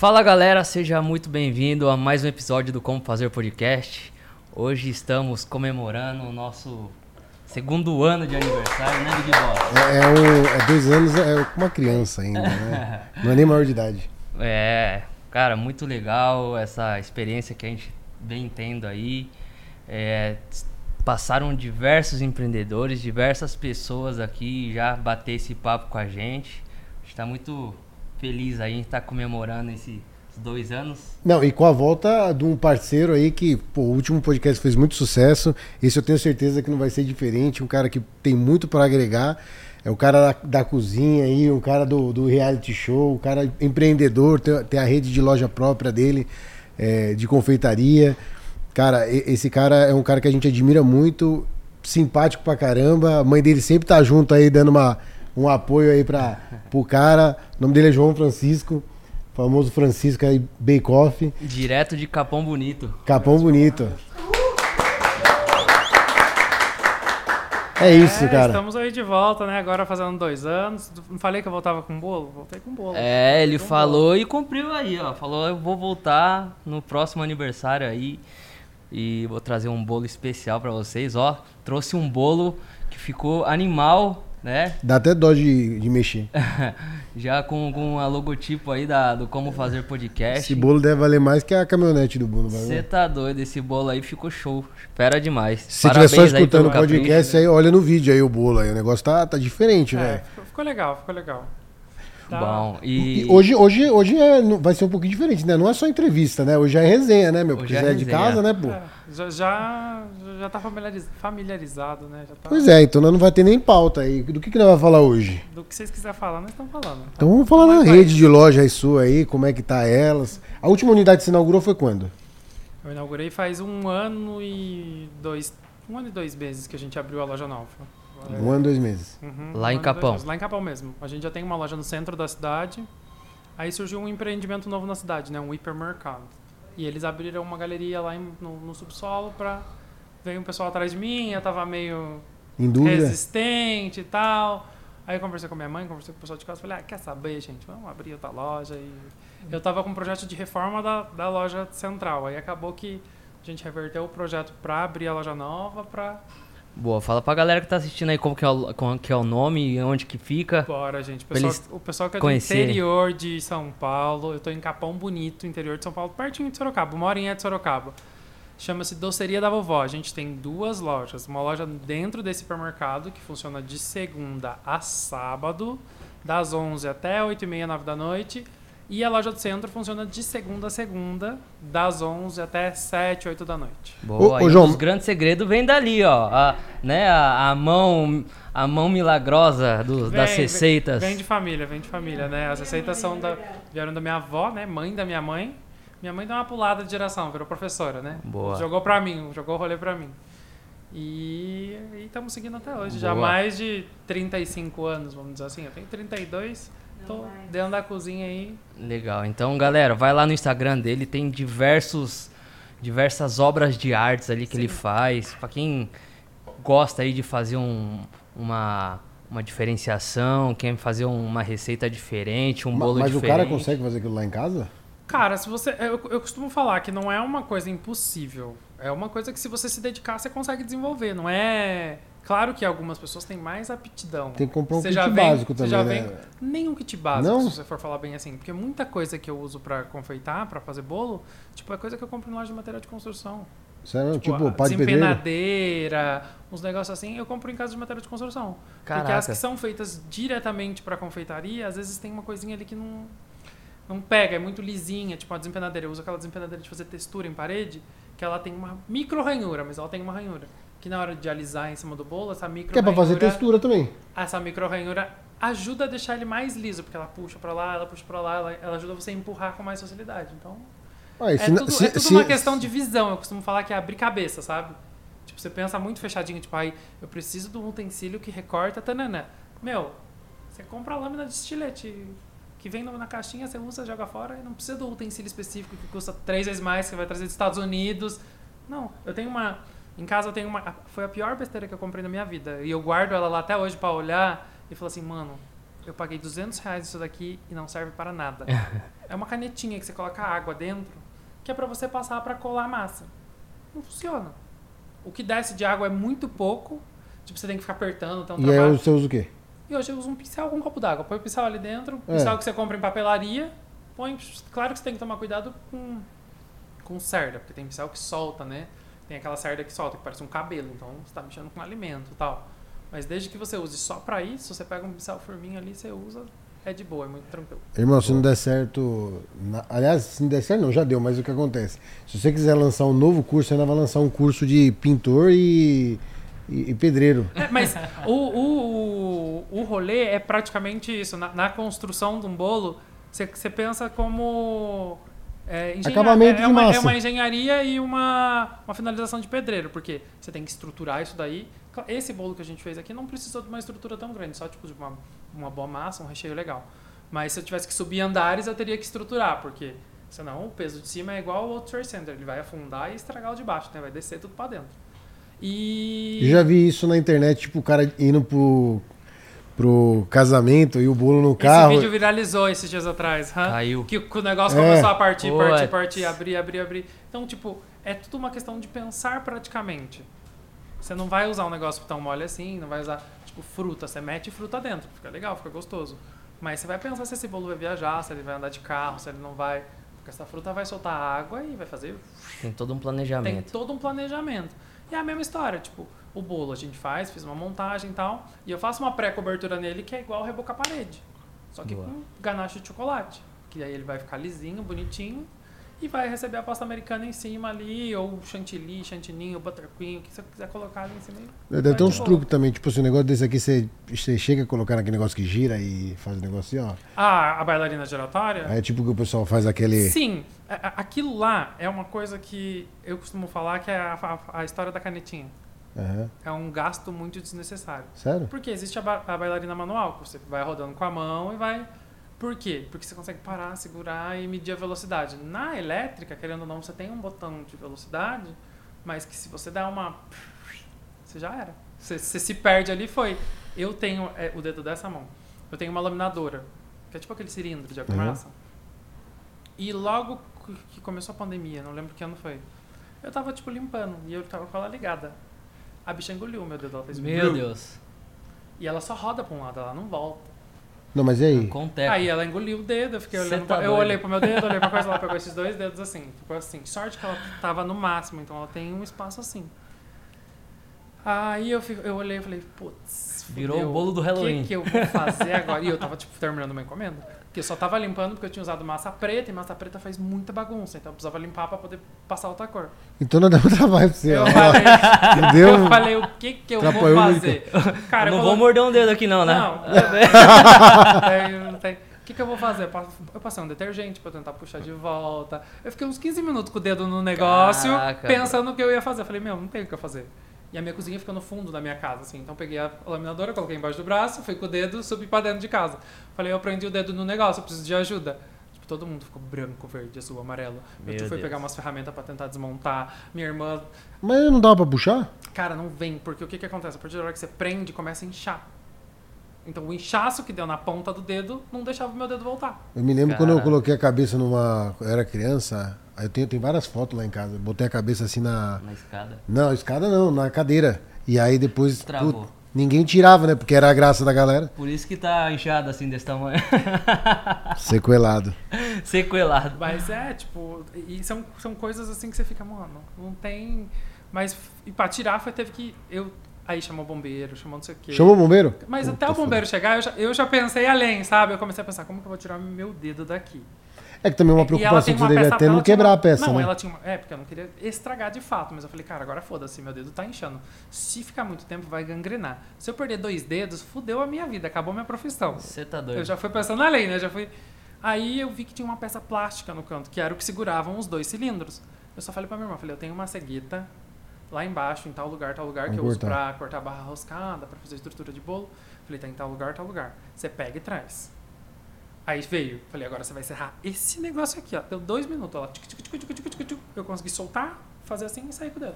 Fala galera, seja muito bem-vindo a mais um episódio do Como Fazer Podcast. Hoje estamos comemorando o nosso segundo ano de aniversário, né, Big Boss? É, é, um, é dois anos, é uma criança ainda, né? Não é nem maior de idade. É, cara, muito legal essa experiência que a gente vem tendo aí. É, passaram diversos empreendedores, diversas pessoas aqui já bater esse papo com a gente. A gente tá muito feliz aí, a gente comemorando esses dois anos. Não, e com a volta de um parceiro aí que, pô, o último podcast fez muito sucesso. Esse eu tenho certeza que não vai ser diferente. Um cara que tem muito para agregar. É o cara da, da, cozinha aí, o cara do, do reality show, o cara empreendedor, tem, tem a rede de loja própria dele, é, de confeitaria. Cara, esse cara é um cara que a gente admira muito, simpático pra caramba. A mãe dele sempre tá junto aí, dando uma, um apoio aí pra, pro cara. O nome dele é João Francisco, famoso Francisco aí, Bake Off. Direto de Capão Bonito. Capão Bonito. É isso, cara. Estamos aí de volta, né? Agora fazendo dois anos. Não falei que eu voltava com bolo? Voltei com bolo. É, ele Com falou bolo. e cumpriu aí, ó. Falou, eu vou voltar no próximo aniversário aí e vou trazer um bolo especial pra vocês, ó. Trouxe um bolo que ficou animal, né? Dá até dó de, de mexer. Já com, com a logotipo aí da, do Como Fazer Podcast. Esse bolo deve valer mais que a caminhonete do Bruno. Você tá doido, esse bolo aí ficou show. Espera demais. Se estiver só escutando o podcast, capricho. aí olha no vídeo aí o bolo aí. O negócio tá, tá diferente, É, velho. ficou, ficou legal, ficou legal. Tá. Bom, E e... hoje, hoje, hoje é, vai ser um pouquinho diferente, né? Não é só entrevista, né? Hoje é resenha, né, meu? Porque Hoje é é de casa, né, pô? É, já, já, já tá familiariz- familiarizado, né? Já tá Pois é, então nós não vai ter nem pauta aí. Do que, que nós vamos falar hoje? Do que vocês quiserem falar, nós estamos falando. Então vamos falar Como é na vai rede de loja aí sua aí, como é que tá elas. A última unidade que você inaugurou foi quando? Eu inaugurei faz um ano e dois. Um ano e dois meses que a gente abriu a loja nova. Um ano, dois meses. Uhum, Lá um em ano Capão. Lá em Capão mesmo. A gente já tem uma loja no centro da cidade. Aí surgiu um empreendimento novo na cidade, né? Um hipermercado. E eles abriram uma galeria lá em- no, no subsolo pra. Veio um pessoal atrás de mim, eu tava meio Em dúvida? resistente e tal. Aí eu conversei com a minha mãe, conversei com o pessoal de casa, falei, ah, quer saber, gente, vamos abrir outra loja. E eu tava com um projeto de reforma da, da loja central. Aí acabou que a gente reverteu o projeto pra abrir a loja nova, pra... Boa, fala pra galera que tá assistindo aí como que é o, como que é o nome e onde que fica. Bora, gente. O pessoal, o pessoal que é do conhecerem. interior de São Paulo, eu tô em Capão Bonito, interior de São Paulo, pertinho de Sorocaba, uma horinha de Sorocaba. Chama-se Doceria da Vovó. A gente tem duas lojas. Uma loja dentro desse supermercado, que funciona de segunda a sábado, das 11 até 8 e meia, 9 da noite. E a loja do centro funciona de segunda a segunda, das 11 até 7, 8 da noite. Boa, Ô, ô, e um João. dos grandes segredos vem dali, ó. A, né, a, a mão a mão milagrosa do- das Vem, receitas. Vem, vem de família, vem de família, né? As receitas são da, vieram da minha avó, né? Mãe da minha mãe. Minha mãe deu uma pulada de geração, virou professora, né? Boa. Jogou pra mim, jogou o rolê pra mim. E estamos seguindo até hoje. Já há Boa. mais de 35 anos, vamos dizer assim. Eu tenho 32, tô dentro da cozinha aí. Legal. Então, galera, vai lá no Instagram dele, tem diversos diversas obras de artes ali que ele faz. Pra quem gosta aí de fazer um- uma uma diferenciação, quer fazer uma receita diferente, um bolo Mas o diferente. cara consegue fazer aquilo lá em casa? Cara, se você. Eu, eu costumo falar que não é uma coisa impossível. É uma coisa que se você se dedicar, você consegue desenvolver. Não é. Claro que algumas pessoas têm mais aptidão. Tem que comprar um Você kit já vem- básico você também, já né? vem- Nenhum kit básico, Não? se você for falar bem assim. Porque muita coisa que eu uso pra confeitar, pra fazer bolo, tipo, é coisa que eu compro em loja de material de construção. Sério? Tipo, Tipo, pá de desempenadeira, uns negócios assim, eu compro em casa de material de construção. Porque Caraca. as que são feitas diretamente pra confeitaria, às vezes tem uma coisinha ali que não, não pega, é muito lisinha. Tipo, a desempenadeira, eu uso aquela desempenadeira de fazer textura em parede, que ela tem uma micro ranhura, mas ela tem uma ranhura. Que na hora de alisar em cima do bolo, essa micro Que é pra fazer textura também. essa micro ranhura ajuda a deixar ele mais liso, porque ela puxa pra lá, ela puxa pra lá, ela, ela ajuda você a empurrar com mais facilidade. Então, Ué, é se tudo, se- é tudo se- uma questão de visão. Eu costumo falar que é abrir cabeça, sabe? Tipo, você pensa muito fechadinho, tipo, aí, eu preciso de um utensílio que recorta, tanana. Meu, você compra a lâmina de estilete que vem na caixinha, você usa, joga fora e não precisa do utensílio específico que custa três vezes mais, que vai trazer dos Estados Unidos. Não, eu tenho uma. Em casa eu tenho uma. Foi a pior besteira que eu comprei na minha vida. E eu guardo ela lá até hoje pra olhar e falar assim, mano, eu paguei 200 reais isso daqui e não serve para nada. é uma canetinha que você coloca água dentro, que é para você passar para colar a massa. Não funciona. O que desce de água é muito pouco, tipo, você tem que ficar apertando, então E aí você usa o quê? E hoje eu uso um pincel com um copo d'água. Põe o pincel ali dentro, É. pincel que você compra em papelaria, põe. Claro que você tem que tomar cuidado com, com cerda, porque tem pincel que solta, né? Tem aquela cerda que solta, que parece um cabelo, então você tá mexendo com alimento e tal. Mas desde que você use só pra isso, você pega um pincel firminho ali, você usa, é de boa, é muito tranquilo. Irmão, se não der certo. na- Aliás, se não der certo, não, já deu, mas o que acontece? Se você quiser lançar um novo curso, você ainda vai lançar um curso de pintor e, e, e pedreiro. É, mas o, o, o, o rolê é praticamente isso. Na, na construção de um bolo, você, você pensa como. É, engenha- Acabamento é, de é uma, massa. é uma engenharia e uma, uma finalização de pedreiro, porque você tem que estruturar isso daí. Esse bolo que a gente fez aqui não precisou de uma estrutura tão grande, só tipo de uma, uma boa massa, um recheio legal. Mas se eu tivesse que subir andares, eu teria que estruturar, porque senão o peso de cima é igual ao outro Trade Center, ele vai afundar e estragar o de baixo, né? vai descer tudo pra dentro. E. Eu já vi isso na internet, tipo, o cara indo pro, pro casamento e o bolo no carro. Esse vídeo viralizou esses dias atrás. hã? Caiu. Que, o- negócio É. começou a partir, partir, partir, abrir, abrir, abrir. Então, tipo, é tudo uma questão de pensar praticamente. Você não vai usar um negócio tão mole assim, não vai usar, tipo, fruta. Você mete fruta dentro, fica legal, fica gostoso. Mas você vai pensar se esse bolo vai viajar, se ele vai andar de carro, se ele não vai. Porque essa fruta vai soltar água e vai fazer. Tem todo um Tem planejamento. todo um planejamento. E é a mesma história, tipo, o bolo a gente faz, fiz uma montagem e tal, e eu faço uma pré-cobertura nele que é igual rebocar parede. Só que Boa. com ganache de chocolate. Que aí ele vai ficar lisinho, bonitinho, e vai receber a pasta americana em cima ali, ou chantilly, chantininho, buttercream, o que você quiser colocar ali em cima. Deve ter uns truques também, tipo assim, um negócio desse aqui, você, você chega a colocar naquele negócio que gira e faz o negócio assim, ó. Ah, a bailarina giratória? É tipo que o pessoal faz aquele. Sim, aquilo lá é uma coisa que eu costumo falar que é a, a- a história da canetinha. Aham. É um gasto muito desnecessário. Sério? Porque existe a, ba- a bailarina manual, que você vai rodando com a mão e vai. Por quê? Porque você consegue parar, segurar e medir a velocidade. Na elétrica, querendo ou não, você tem um botão de velocidade, mas que se você dá uma. Você já era. Você, você se perde ali, foi. Eu tenho é, o dedo dessa mão. Eu tenho uma laminadora, que é tipo aquele cilindro de argamassa. E logo que- que começou a pandemia, não lembro que ano foi, eu tava tipo limpando e eu tava com ela ligada. A bicha engoliu o meu dedo, ela fez Meu. Deus. E ela só roda pra um lado, ela não volta. Não, mas e aí? Com teco. Aí ela engoliu o dedo, eu fiquei Cê olhando. tá pra- eu doido. olhei pro meu dedo, olhei pra coisa, ela pegou esses dois dedos assim. Ficou assim. Sorte que ela tava no máximo, então ela tem um espaço assim. Aí eu, fico- eu olhei e falei, putz. Virou fudeu, o bolo do Halloween. O que, que eu vou fazer agora? E eu tava, tipo, terminando uma encomenda. Porque eu só tava limpando porque eu tinha usado massa preta e massa preta faz muita bagunça. Então eu precisava limpar pra poder passar outra cor. Então não dá um trabalho pra você, Eu ó. falei, Entendeu? eu falei, o que que eu vou Atrapalhou fazer? Eu Cara, não eu vou morder um dedo aqui não, né? Não. Daí eu não tenho- O que, que eu vou fazer? Eu Eu passei um detergente pra tentar puxar de volta. Eu fiquei uns 15 minutos com o dedo no negócio, Caraca, pensando o que eu ia fazer. Eu falei, meu, não tem o que eu fazer. E a minha cozinha fica no fundo da minha casa, assim. Então eu peguei a laminadora, coloquei embaixo do braço, fui com o dedo, subi pra dentro de casa. Falei, eu prendi o dedo no negócio, eu preciso de ajuda. Tipo, todo mundo ficou branco, verde, azul, amarelo. Meu eu fui Deus. pegar umas ferramentas pra tentar desmontar. Minha irmã Mas não dá pra puxar? Cara, não vem, porque o que, que acontece? A partir da hora que você prende, começa a inchar. Então o inchaço que deu na ponta do dedo não deixava o meu dedo voltar. Eu me lembro quando eu coloquei a cabeça numa. Eu era criança, aí eu tenho, tem várias fotos lá em casa. Botei a cabeça assim na. Na escada. Não, escada não, na cadeira. E aí depois. Travou. put- ninguém tirava, né? Porque era a graça da galera. Por isso que tá inchado assim desse tamanho. Sequelado. Sequelado. Mas é, tipo, e são, são coisas assim que você fica, mano, não tem. Mas e pra tirar foi teve que. Eu, aí chamou o bombeiro, chamou não sei o quê. Chamou o bombeiro? Mas Puta, até o bombeiro chegar, eu já, eu já pensei além, sabe? Eu comecei a pensar, como que eu vou tirar meu dedo daqui? É que também uma preocupação que você devia ter é não quebrar uma- a peça, Não, né? ela tinha uma... É, porque eu não queria estragar de fato, mas eu falei, cara, agora foda-se, meu dedo tá inchando. Se ficar muito tempo, vai gangrenar. Se eu perder dois dedos, fudeu a minha vida, acabou minha profissão. Você tá doido. Eu já fui pensando além, né? Já fui... Aí eu vi que tinha uma peça plástica no canto, que era o que seguravam os dois cilindros. Eu só falei pra minha irmã, falei, eu tenho uma cegueta lá embaixo, em tal lugar, tal lugar, que eu Vamos uso pra cortar barra roscada, pra fazer estrutura de bolo. Falei, tá em tal lugar, tal lugar. Você pega e traz. Aí veio, falei, agora você vai serrar esse negócio aqui, ó. Deu dois minutos, ela tic, tic, tic, tic, tic, tic. Eu consegui soltar, fazer assim e sair com o dedo.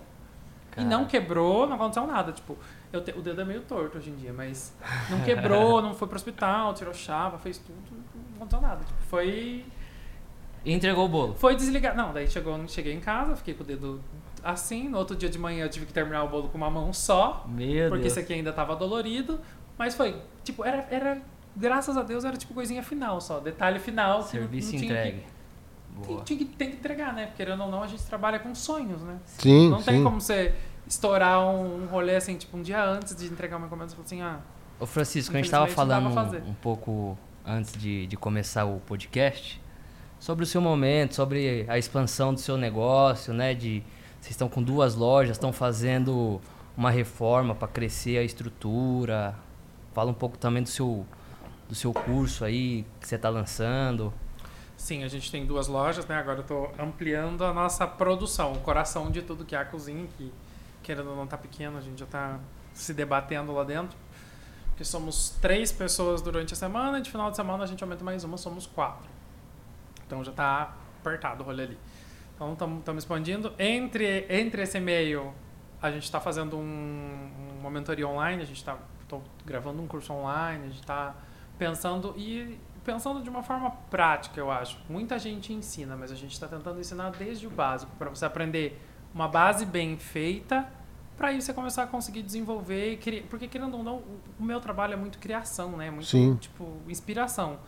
E não quebrou, não aconteceu nada. Tipo, eu te- o dedo é meio torto hoje em dia, mas não quebrou, não foi pro hospital, tirou chava, fez tudo, não aconteceu nada. Tipo, foi. E entregou o bolo. Foi desligar. Não, daí chegou, cheguei em casa, fiquei com o dedo assim. No outro dia de manhã eu tive que terminar o bolo com uma mão só, Meu porque Deus. esse aqui ainda tava dolorido. Mas foi, tipo, era, era. Graças a Deus era tipo coisinha final só, detalhe final. que não- Serviço não tinha que- entregue. tem, tinha que, tem que entregar, né? Porque querendo ou não, a gente trabalha com sonhos, né? Sim, não tem sim. como você estourar um, um rolê assim, tipo, um dia antes de entregar uma encomenda, você fala assim, ah, Ô Francisco, a gente tava Infelizmente, não dá falando um, um pouco antes de, de começar o podcast sobre o seu momento, sobre a expansão do seu negócio, né? De vocês estão com duas lojas, estão fazendo uma reforma para crescer a estrutura. Fala um pouco também do seu do seu curso aí que você está lançando. sim, a gente tem duas lojas, né? Agora eu tô ampliando a nossa produção, o coração de tudo que é a cozinha, que querendo ou não tá pequeno, a gente já tá se debatendo lá dentro. Porque somos três pessoas durante a semana e de final de semana a gente aumenta mais uma, somos quatro. Então já tá apertado o rolê ali. Então estamos expandindo. Entre, entre esse meio, a gente está fazendo um, uma mentoria online, a gente está gravando um curso online, a gente está pensando e pensando de uma forma prática, eu acho. Muita gente ensina, mas a gente está tentando ensinar desde o básico, para você aprender uma base bem feita, para aí você começar a conseguir desenvolver e criar. Porque, querendo ou não, o meu trabalho é muito criação, né? Muito, Sim. tipo, inspiração.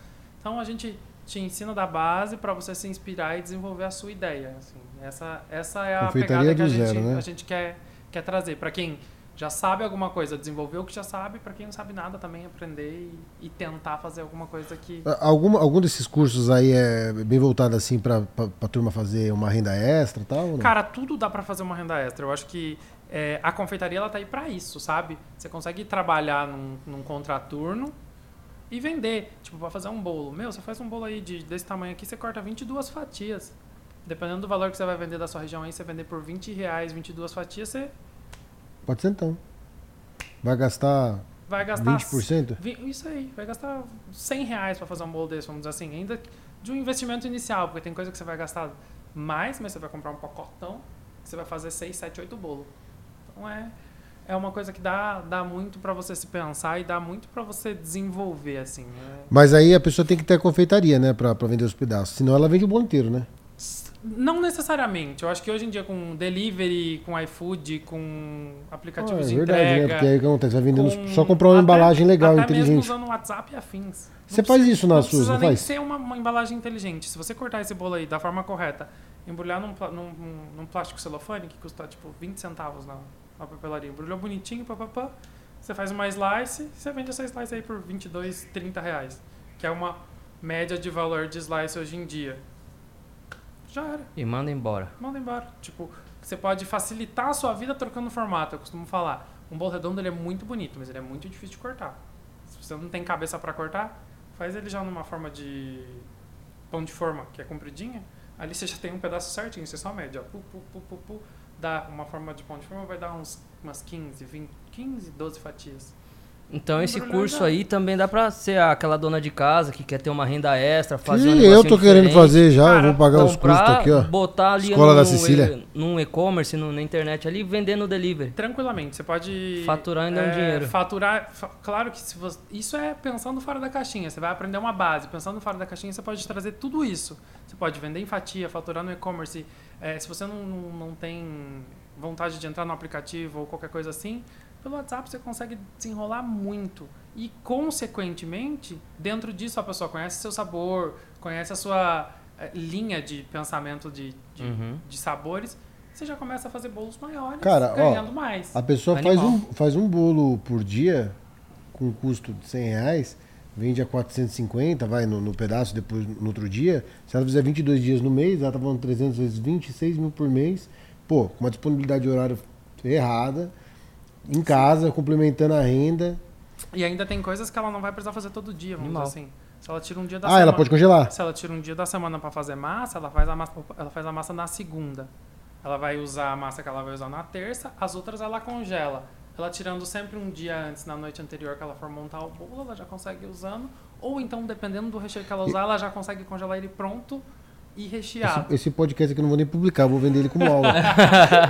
Então, a gente te ensina da base para você se inspirar e desenvolver a sua ideia. assim. Essa, essa é a pegada que a gente, zero, né? a gente quer, quer trazer. Para quem já sabe alguma coisa, desenvolver o que já sabe. Para quem não sabe nada, também aprender e, e tentar fazer alguma coisa que... Alguma, algum desses cursos aí é bem voltado assim pra, pra turma fazer uma renda extra e tal? Cara, tudo dá pra fazer uma renda extra. Eu acho que é, a confeitaria ela tá aí pra isso, sabe? Você consegue trabalhar num, num contraturno e vender. Tipo, pra fazer um bolo. Meu, você faz um bolo aí de, desse tamanho aqui, você corta 22 fatias. Dependendo do valor que você vai vender da sua região aí, você vender por 20 reais, 22 fatias, você Pode ser então. Vai gastar vai gastar... 20%? Vi- Isso aí, vai gastar 100 reais pra fazer um bolo desse, vamos dizer assim. Ainda de um investimento inicial, porque tem coisa que você vai gastar mais, mas você vai comprar um pacotão, que você vai fazer 6, 7, 8 bolos. Então é, é uma coisa que dá, dá muito pra você se pensar e dá muito pra você desenvolver, assim. né? Mas aí a pessoa tem que ter a confeitaria, né? Pra vender os pedaços. Senão ela vende o bolo inteiro, né? Não necessariamente. Eu acho que hoje em dia com delivery, com iFood, com aplicativos Ah, é de verdade, né? entrega... Porque aí o que acontece? Vai vendendo com- só comprar uma até- embalagem legal, até inteligente. mesmo usando WhatsApp e afins. Você Não faz precisa- isso nas não suas, precisa não nem faz? ser uma, uma embalagem inteligente. Se você cortar esse bolo aí da forma correta, embrulhar num, num- num plástico celofane, que custa tipo 20 centavos na, na papelaria, embrulhou bonitinho, papapá, você faz uma slice, você vende essa slice aí por 22, 30 reais. Que é uma média de valor de slice hoje em dia. Já era. E manda embora. Manda embora. Tipo, você pode facilitar a sua vida trocando formato. Eu costumo falar, um bolo redondo ele é muito bonito, mas ele é muito difícil de cortar. Se você não tem cabeça para cortar, faz ele já numa forma de pão de forma, que é compridinha. Ali você já tem um pedaço certinho, você só mede, ó. Pu, pu, pu, pu, pu. Dá uma forma de pão de forma, vai dar uns, umas 15, 20, 15, 12 fatias. Então esse curso aí também dá pra ser aquela dona de casa que quer ter uma renda extra, fazer um eu tô querendo diferente. fazer já, eu vou pagar os comprar, custos aqui, ó. botar ali Escola da Cecília. e- num e-commerce, no- na internet ali, vender no delivery. Tranquilamente, você pode Faturar ainda um é, dinheiro. Faturar, fa- claro que se você, isso é pensando fora da caixinha. Você vai aprender uma base. Pensando fora da caixinha, você pode trazer tudo isso. Você pode vender em fatia, faturar no e-commerce. É, se você não, não, não tem vontade de entrar no aplicativo ou qualquer coisa assim, pelo WhatsApp você consegue desenrolar muito. E, consequentemente, dentro disso a pessoa conhece seu sabor, conhece a sua eh, linha de pensamento de, de, Uhum. de sabores. Você já começa a fazer bolos maiores, Cara, ó, ganhando mais. A pessoa faz um, faz um bolo por dia com custo de 100 reais, vende a 450, vai no, no pedaço, depois no outro dia. Se ela fizer 22 dias no mês, ela tá falando 300 vezes 20, 6 mil por mês. Pô, com uma disponibilidade de horário errada, em casa, complementando a renda. E ainda tem coisas que ela não vai precisar fazer todo dia, vamos Animal. dizer assim. Se ela tira um dia da Ah, semana. ela pode congelar. Se ela tira um dia da semana para fazer massa, ela faz a massa, ela faz a massa na segunda. Ela vai usar a massa que ela vai usar na terça, as outras ela congela. Ela tirando sempre um dia antes, na noite anterior que ela for montar o bolo, ela já consegue ir usando. Ou então, dependendo do recheio que ela usar, ela já consegue congelar ele pronto e recheado. Esse, esse podcast aqui eu não vou nem publicar, vou vender ele como aula.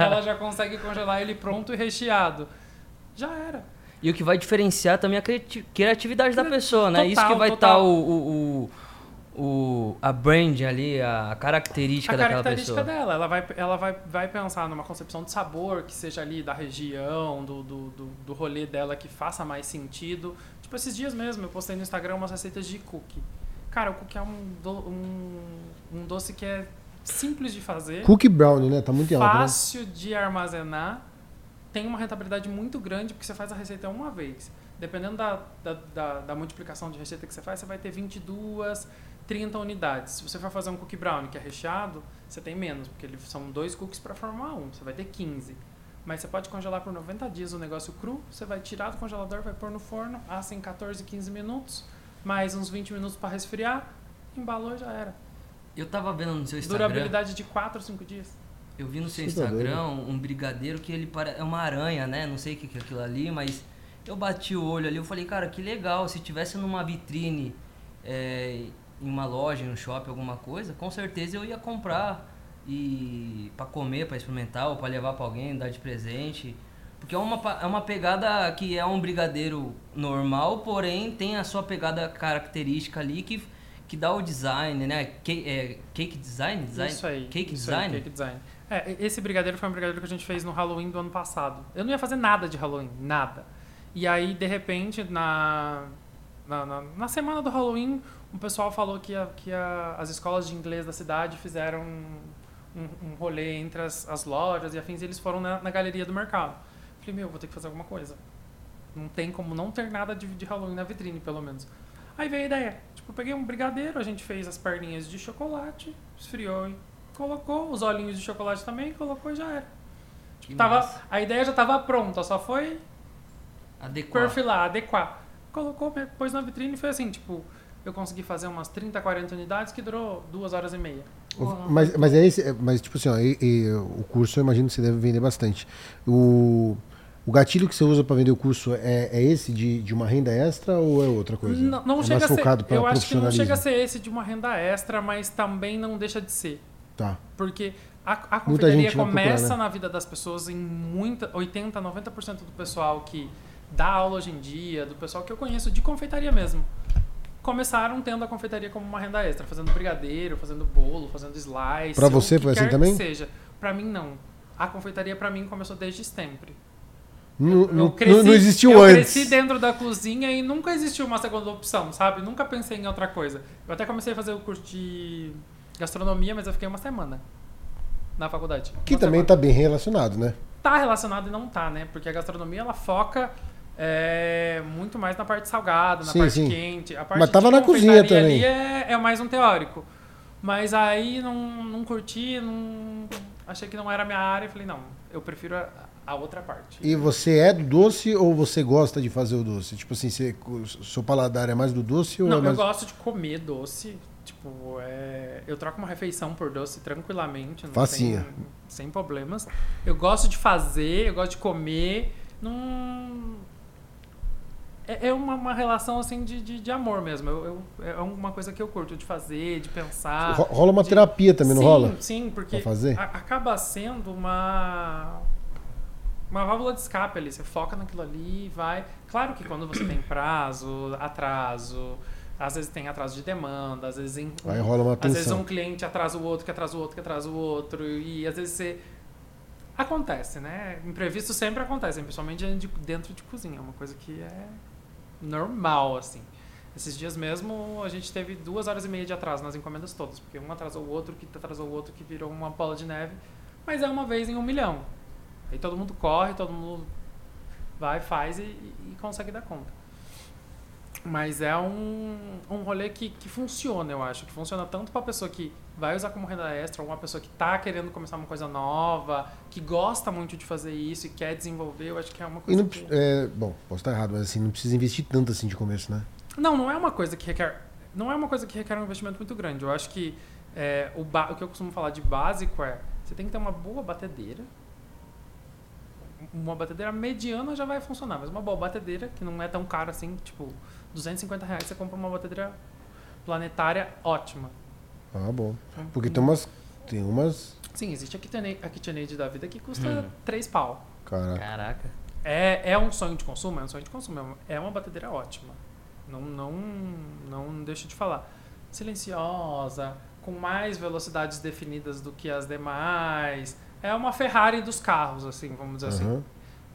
Ela já consegue congelar ele pronto e recheado. Já era. E o que vai diferenciar também é a criati- criatividade da Cri- pessoa, né? Isso que total, vai estar total. o, o, o, o- a brand ali, a característica a daquela característica pessoa. dela. Ela, vai, ela vai, vai pensar numa concepção de sabor que seja ali da região, do, do, do, do rolê dela que faça mais sentido. Tipo, esses dias mesmo eu postei no Instagram umas receitas de cookie. Cara, o cookie é um, do- um, um doce que é simples de fazer, Cookie Brownie, né? Tá muito em alta, né? fácil de armazenar, tem uma rentabilidade muito grande porque você faz a receita uma vez. Dependendo da, da, da, da multiplicação de receita que você faz, você vai ter 22, 30 unidades. Se você for fazer um cookie brownie que é recheado, você tem menos, porque eles são dois cookies para formar um, você vai ter 15. Mas você pode congelar por 90 dias o negócio cru, você vai tirar do congelador, vai pôr no forno, assa em 14, 15 minutos, mais uns 20 minutos para resfriar, embalou e já era. Eu tava vendo no seu Instagram, Durabilidade de 4 ou 5 dias. Eu vi no seu tá Instagram um brigadeiro que ele pare... é uma aranha, né? Não sei o que é aquilo ali, mas eu bati o olho ali, eu falei, cara, que legal, se tivesse numa vitrine é, em uma loja, em um shopping, alguma coisa, com certeza eu ia comprar e para comer, para experimentar ou para levar para alguém, dar de presente. Porque é uma, pa- é uma pegada que é um brigadeiro normal, porém tem a sua pegada característica ali que, que dá o design, né? Cake, é, cake design? design? Isso aí. Cake isso design? Aí, cake design. É, esse brigadeiro foi um brigadeiro que a gente fez no Halloween do ano passado. Eu não ia fazer nada de Halloween, nada. E aí, de repente, na, na, na, na semana do Halloween, o pessoal falou que, a- que a- as escolas de inglês da cidade fizeram um, um, rolê entre as, as lojas e afins, e eles foram na, na galeria do mercado. Falei, meu, vou ter que fazer alguma coisa. Não tem como não ter nada de, de Halloween na vitrine, pelo menos. Aí veio a ideia. Tipo, eu peguei um brigadeiro, a gente fez as perninhas de chocolate, esfriou e colocou, os olhinhos de chocolate também, colocou e já era. Que Tava, massa. a ideia já estava pronta, só foi Adequar. perfilar, adequar. Colocou, pôs na vitrine e foi assim, tipo, eu consegui fazer umas 30, 40 unidades que durou duas horas e meia. Mas, mas é esse, é- mas tipo assim, ó, e- e o curso eu imagino que você deve vender bastante. O, o gatilho que você usa para vender o curso é, é esse de, de uma renda extra ou é outra coisa? Não, não é chega mais a ser, focado eu acho que não chega a ser esse de uma renda extra, mas também não deixa de ser. Tá. Porque a, a confeitaria começa procurar, né? na vida das pessoas em muita, 80, 90% do pessoal que dá aula hoje em dia, do pessoal que eu conheço de confeitaria mesmo. Começaram tendo a confeitaria como uma renda extra, fazendo brigadeiro, fazendo bolo, fazendo slice. Pra o você foi assim também? seja. Pra mim não. A confeitaria pra mim começou desde sempre. Não, Eu não, cresci- não existiu eu antes. cresci dentro da cozinha e nunca existiu uma segunda opção, sabe? Nunca pensei em outra coisa. Eu até comecei a fazer o curso de gastronomia, mas eu fiquei uma semana na faculdade. Que Uma também semana. tá bem relacionado, né? tá relacionado e não tá, né? Porque a gastronomia ela foca é, muito mais na parte salgada, na Sim, parte sim. quente. A parte Mas tava na cozinha também. ali é, é mais um teórico. Mas aí não, não curti, não, achei que não era a minha área e falei, não, eu prefiro a, a outra parte. E você é do doce ou você gosta de fazer o doce? Tipo assim, você, o seu paladar é mais do doce ou Não, é mais... eu gosto de comer doce. Tipo, é, eu troco uma refeição por doce tranquilamente. Facinha. tem- sem problemas. Eu gosto de fazer, eu gosto de comer. Não... É, é uma, uma relação assim de, de, de amor mesmo. Eu, eu- é uma coisa que eu curto de fazer, de pensar. Ro- Rola uma de- terapia também, não sim, rola? Sim, porque a- acaba sendo uma uma válvula de escape ali. Você foca naquilo ali e vai. Claro que quando você tem prazo, atraso, às vezes tem atraso de demanda, às vezes em, Aí rola uma às vezes um cliente atrasa o outro, que atrasa o outro, que atrasa o outro, e às vezes você. Acontece, né? Imprevisto sempre acontece, principalmente dentro de, dentro de cozinha. É uma coisa que é normal, assim. Esses dias mesmo a gente teve duas horas e meia de atraso nas encomendas todas, porque um atrasou o outro, que atrasou o outro, que virou uma bola de neve. Mas é uma vez em um milhão. Aí todo mundo corre, todo mundo vai, faz e, e consegue dar conta. Mas é um, um rolê que, que funciona, eu acho. Que funciona tanto para a pessoa que vai usar como renda extra, ou uma pessoa que está querendo começar uma coisa nova, que gosta muito de fazer isso e quer desenvolver. Eu acho que é uma coisa não, que... é, bom, posso estar errado, mas assim, não precisa investir tanto assim de começo, né? Não, não é uma coisa que requer. Não é uma coisa que requer um investimento muito grande. Eu acho que é, o, ba- o que eu costumo falar de básico é você tem que ter uma boa batedeira. Uma batedeira mediana já vai funcionar, mas uma boa batedeira, que não é tão cara assim, tipo, 250 reais você compra uma batedeira planetária ótima. Ah, bom. Porque tem umas. Tem umas. Sim, existe a KitchenAid, a KitchenAid da vida que custa Hum. 3 pau. Caraca. Caraca. É, é um sonho de consumo? É um sonho de consumo. é uma- É uma batedeira ótima. Não, não, não deixo de falar. Silenciosa, com mais velocidades definidas do que as demais. É uma Ferrari dos carros, assim, vamos dizer assim. Aham.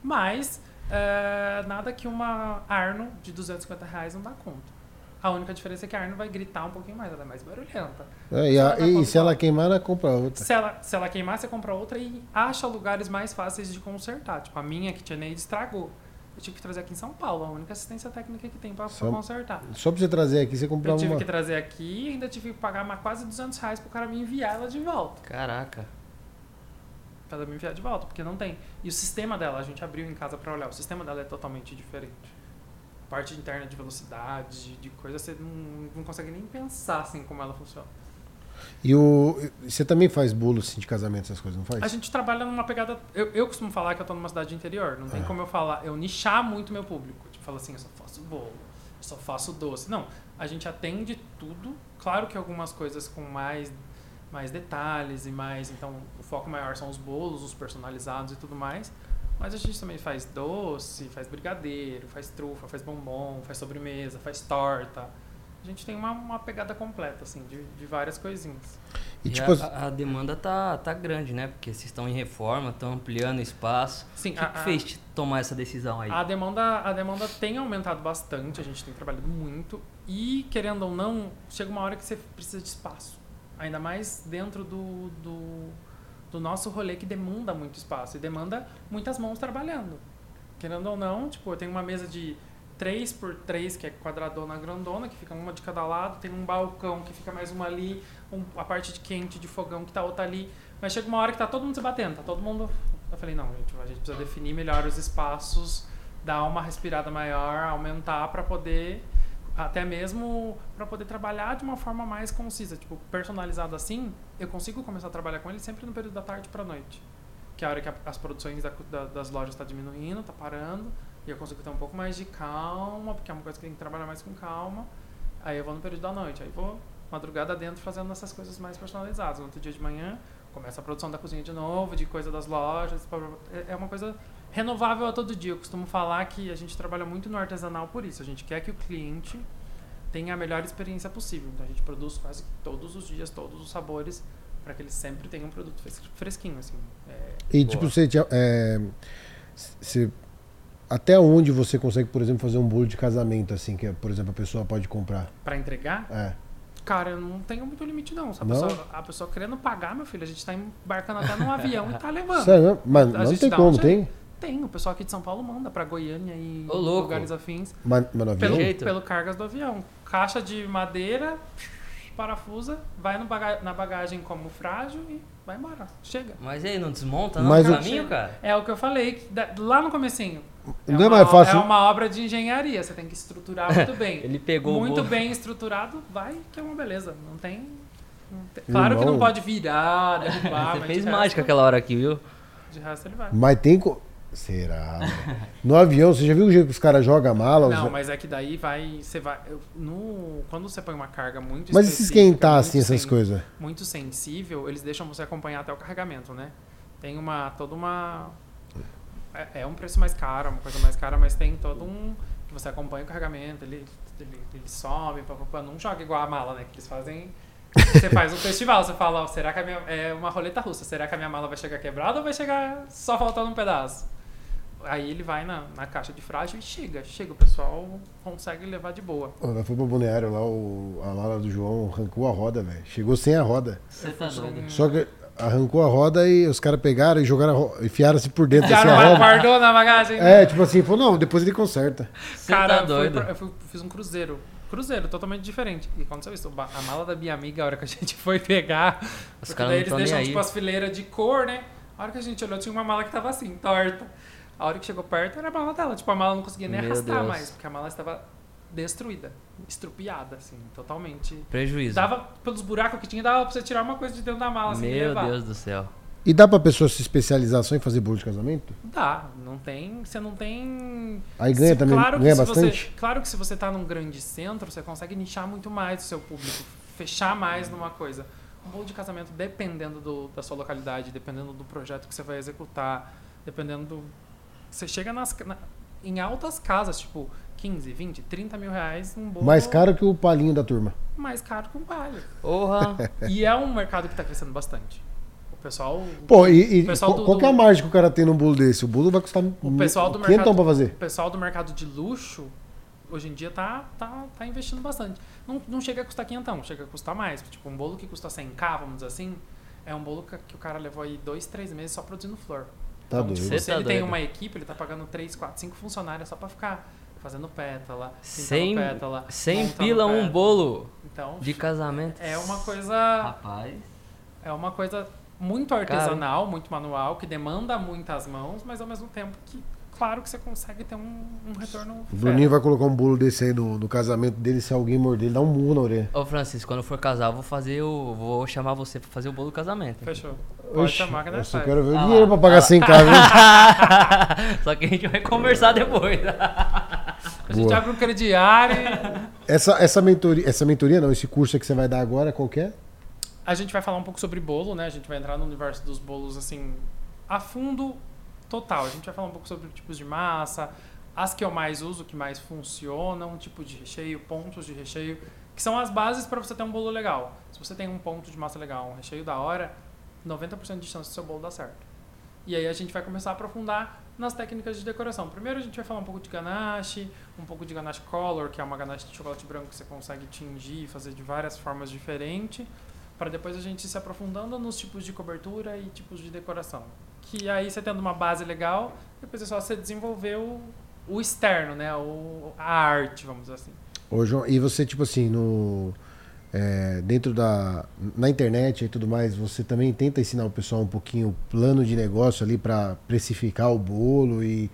Mas é, nada que uma Arno de 250 reais não dá conta. A única diferença é que a Arno vai gritar um pouquinho mais, ela é mais barulhenta. É, e, a- Ela e se ela queimar, ela compra outra. Se ela, se ela queimar, você compra outra e acha lugares mais fáceis de consertar. Tipo, a minha KitchenAid estragou. Eu tive que trazer aqui em São Paulo, a única assistência técnica que tem pra, pra Só- consertar. Só pra você trazer aqui, você Eu comprava tive uma. que trazer aqui e ainda tive que pagar mais quase 200 reais pro cara me enviar ela de volta. Caraca. Pra ela me enviar de volta, porque não tem. E o sistema dela, a gente abriu em casa pra olhar, o sistema dela é totalmente diferente. Parte interna de velocidade, de, coisa, você não, não consegue nem pensar assim como ela funciona. E o. Você também faz bolo assim, de casamento, essas coisas, não faz? A gente trabalha numa pegada. Eu, eu costumo falar que eu tô numa cidade interior. Não tem É. como eu falar, eu nichar muito meu público. Tipo, falar assim, eu só faço bolo, eu só faço doce. Não, a gente atende tudo. Claro que algumas coisas com mais, mais detalhes e mais. Então, foco maior são os bolos, os personalizados e tudo mais. Mas a gente também faz doce, faz brigadeiro, faz trufa, faz bombom, faz sobremesa, faz torta. A gente tem uma, uma pegada completa, assim, de, de várias coisinhas. E E tipo, a, a demanda tá, tá grande, né? Porque vocês estão em reforma, estão ampliando espaço. Sim, O que, a- que fez te tomar essa decisão aí? A demanda, a demanda tem aumentado bastante, a gente tem trabalhado muito e, querendo ou não, chega uma hora que você precisa de espaço. Ainda mais dentro do, do, do nosso rolê que demanda muito espaço e demanda muitas mãos trabalhando. Querendo ou não, tipo, eu tenho uma mesa de 3 por 3 que é quadradona grandona, que fica uma de cada lado, tem um balcão que fica mais uma ali, um- a parte de quente de fogão que tá outra ali. Mas chega uma hora que tá todo mundo se batendo, tá todo mundo. Eu falei, não, gente, a gente precisa definir melhor os espaços, dar uma respirada maior, aumentar para poder até mesmo para poder trabalhar de uma forma mais concisa, tipo, personalizado assim, eu consigo começar a trabalhar com ele sempre no período da tarde para noite, que é a hora que a- as produções da- da- das lojas está diminuindo, tá parando, e eu consigo ter um pouco mais de calma, porque é uma coisa que tem que trabalhar mais com calma. Aí eu vou no período da noite, aí vou madrugada dentro fazendo essas coisas mais personalizadas. No outro dia de manhã, começa a produção da cozinha de novo, de coisa das lojas. É- É uma coisa renovável a todo dia. Eu costumo falar que a gente trabalha muito no artesanal por isso. A gente quer que o cliente tenha a melhor experiência possível. Então a gente produz quase todos os dias, todos os sabores, para que ele sempre tenha um produto fres- fresquinho. Assim. É, E Boa. tipo, você, é, você. Até onde você consegue, por exemplo, fazer um bolo de casamento, assim, que, por exemplo, a pessoa pode comprar? para entregar, É. cara, eu não tenho muito limite não. A, Não? Pessoa, a pessoa querendo pagar, meu filho, a gente tá embarcando até num avião e tá levando. Sério, mas, A não tem como, tem? Tem, o pessoal aqui de São Paulo manda pra Goiânia e Ô, louco. lugares afins. Mas, mas no Pelo, avião? jeito? pelo cargas do avião. Caixa de madeira, parafusa, vai no baga- na bagagem como frágil e vai embora. Chega. Mas aí, não desmonta não Mas no o- caminho, cara? É o que eu falei que da- lá no comecinho. Não é é uma, mais fácil? É uma obra de engenharia, você tem que estruturar muito bem. Ele pegou muito bem estruturado, vai que é uma beleza. Não tem. não tem- Claro que Irmão. não pode virar, derrubar, Você mas fez de mágica aquela hora aqui, viu? De resto ele vai. Mas tem. Co... Será? no avião, você já viu o jeito que os caras jogam a mala? Não, Os- mas é que daí vai. Você vai. No, quando você põe uma carga muito Mas e se esquentar, assim, essas sen- coisas? Muito sensível, eles deixam você acompanhar até o carregamento, né? Tem uma. toda uma. É, é um preço mais caro, uma coisa mais cara, mas tem todo um. que você acompanha o carregamento, ele, ele, ele sobe, pá, pá, pá, não joga igual a mala, né? Que eles fazem. Você faz um festival, você fala, ó, será que a minha. É uma roleta russa, será que a minha mala vai chegar quebrada ou vai chegar só faltando um pedaço? Aí ele vai na, na caixa de frágil e chega, chega, o pessoal consegue levar de boa. Quando eu fui pro balneário lá, o, a mala do João arrancou a roda, velho. Chegou sem a roda. Você tá doido. Só que arrancou a roda e os caras pegaram e jogaram, enfiaram-se por dentro Já assim, não a roda. guardou na bagagem? né? É, tipo assim, falou, não, depois ele conserta. Você Cara, tá eu, fui doido. eu fui- fiz um cruzeiro. Cruzeiro, totalmente diferente. E quando você viu a mala da minha amiga, a hora que a gente foi pegar, Os porque caras daí eles deixam tipo as fileiras de cor, né? A hora que a gente olhou, tinha uma mala que tava assim, torta. A hora que chegou perto, era a mala dela. Tipo, a mala não conseguia nem Meu arrastar Deus. mais, porque a mala estava destruída, estrupiada, assim, totalmente. Prejuízo. Dava, pelos buracos que tinha, dava pra você tirar uma coisa de dentro da mala, assim, Meu levar. Deus do céu. E dá pra pessoa se especializar só em fazer bolo de casamento? Dá, não tem. Você não tem. Aí ganha Se- também, claro que ganha se bastante? Você, claro que se você tá num grande centro, você consegue nichar muito mais o seu público fechar mais numa coisa. Um bolo de casamento, dependendo do, da sua localidade, dependendo do projeto que você vai executar, dependendo do. Você chega nas, na- em altas casas, tipo 15, 20, 30 mil reais, um bolo Mais caro que o palinho da turma. mais caro que um palho. Porra! E é um mercado que está crescendo bastante. O pessoal. Pô, e, e O pessoal qual, do- qual que é a margem que o cara tem num bolo desse? O bolo vai custar O pessoal do mercado- pra fazer. O pessoal do mercado de luxo, hoje em dia, tá, tá, tá investindo bastante. Não, não chega a custar quinhentão, chega a custar mais. Tipo, um bolo que custa 100k, vamos dizer assim, é um bolo que, que o cara levou aí dois, três meses só produzindo flor. Tá então, doido. tipo, Cê se tá ele tem doido. uma equipe, ele tá pagando 3, 4, 5 funcionários só pra ficar fazendo pétala, Sem, pétala. sem pila um pétala. bolo Então, de casamento. é uma coisa Rapaz. é uma coisa muito artesanal, muito manual, que demanda muitas mãos, mas ao mesmo tempo que, claro que você consegue ter um, um retorno O. Bruninho vai colocar um bolo desse aí no, no casamento dele, se alguém morder, ele dá um murro na orelha. Ô Francisco, quando eu for casar, eu vou fazer o. Vou chamar você pra fazer o bolo do casamento. Fechou. Pode Oxi, chamar que eu nós só faz. quero ver o Ah dinheiro pra pagar ah lá. 100k, viu? Só que a gente vai conversar depois. A gente Boa. abre um crediário Essa, essa, mentoria, essa mentoria, não, esse curso que você vai dar agora, qual que é? a gente vai falar um pouco sobre bolo, né? A gente vai entrar no universo dos bolos, assim, a fundo total. A gente vai falar um pouco sobre tipos de massa, as que eu mais uso, que mais funcionam, tipo de recheio, pontos de recheio, que são as bases para você ter um bolo legal. Se você tem um ponto de massa legal, um recheio da hora, 90% de chance do seu bolo dar certo. E aí a gente vai começar a aprofundar nas técnicas de decoração. Primeiro a gente vai falar um pouco de ganache, um pouco de ganache color, que é uma ganache de chocolate branco que você consegue tingir e fazer de várias formas diferentes, para depois a gente se aprofundando nos tipos de cobertura e tipos de decoração. Que aí você tendo uma base legal, depois é só você desenvolver o, o externo, né? O, a arte, vamos dizer assim. Ô, João, e você, tipo assim, no. é, dentro da. Na internet e tudo mais, você também tenta ensinar o pessoal um pouquinho o plano de negócio ali pra precificar o bolo e,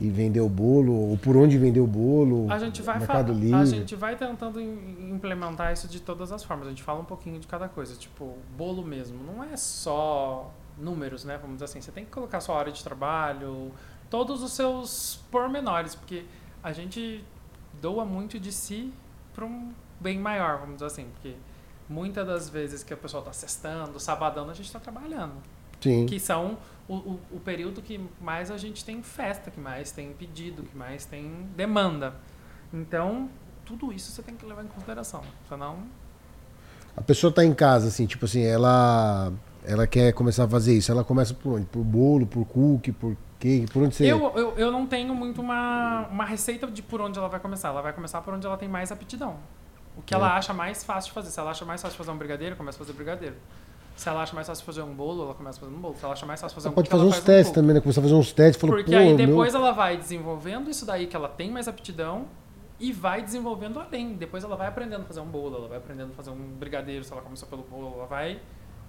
e vender o bolo, ou por onde vender o bolo, A gente vai Mercado Livre. a gente vai tentando im- implementar isso de todas as formas. A gente fala um pouquinho de cada coisa, tipo, bolo mesmo, não é só números, né? Vamos dizer assim, você tem que colocar sua hora de trabalho, todos os seus pormenores, porque a gente doa muito de si para um bem maior, vamos dizer assim, porque muitas das vezes que a pessoa está sextando, sabadão, a gente está trabalhando Sim. que são o, o, o período que mais a gente tem festa, que mais tem pedido, que mais tem demanda. Então, tudo isso você tem que levar em consideração. Senão, A pessoa tá em casa, assim, tipo assim, ela. Ela quer começar a fazer isso. Ela começa por onde? Por bolo, por cookie, por cake, por onde você. eu, eu, eu não tenho muito uma, uma receita de por onde ela vai começar. Ela vai começar por onde ela tem mais aptidão. O que É. ela acha mais fácil de fazer. Se ela acha mais fácil de fazer um brigadeiro, começa a fazer brigadeiro. Se ela acha mais fácil de fazer um bolo, ela começa fazendo um bolo. Se ela acha mais fácil fazer Ela um pode fazer uns faz um testes cookie. também, né? Começar a fazer uns testes. Falou, Porque aí meu- depois ela vai desenvolvendo isso daí que ela tem mais aptidão e vai desenvolvendo além. Depois ela vai aprendendo a fazer um bolo, ela vai aprendendo a fazer um brigadeiro, se ela começou pelo bolo, ela vai.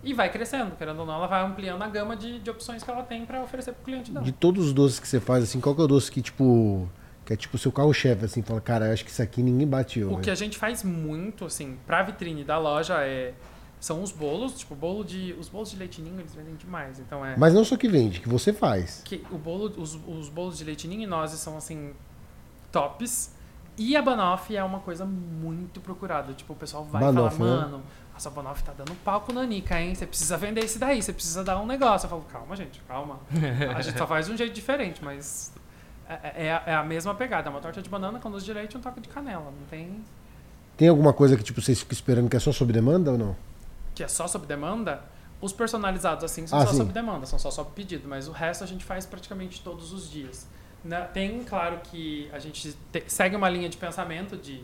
E vai crescendo, querendo ou não, ela vai ampliando a gama de, de opções que ela tem para oferecer pro cliente dela. De todos os doces que você faz, assim, qual que é o doce que, tipo. Que é tipo o seu carro-chefe, assim, fala, cara, eu acho que isso aqui ninguém bate eu. O que a gente faz muito, assim, pra vitrine da loja é. São os bolos, tipo, bolo de. Os bolos de leitinho eles vendem demais. Então é. Mas não só que vende, que você faz. que o bolo, os, os bolos de leitinho e nozes são assim tops. E a banoffee é uma coisa muito procurada. Tipo, o pessoal vai Banoffee, falar, né? A sua banoffee tá dando palco na Nica, hein? Você precisa vender esse daí, você precisa dar um negócio. Eu falo, calma, gente, calma. A gente só faz de um jeito diferente, mas é, é, a- é a mesma pegada. É uma torta de banana com doce de leite e um toque de canela. Não tem. Tem alguma coisa que, tipo, vocês ficam esperando que é só sob demanda ou não? Que é só sob demanda. Os personalizados assim são Ah, só sim. sob demanda, são só sob pedido, mas o resto a gente faz praticamente todos os dias. Né? Tem, claro, que a gente te- segue uma linha de pensamento de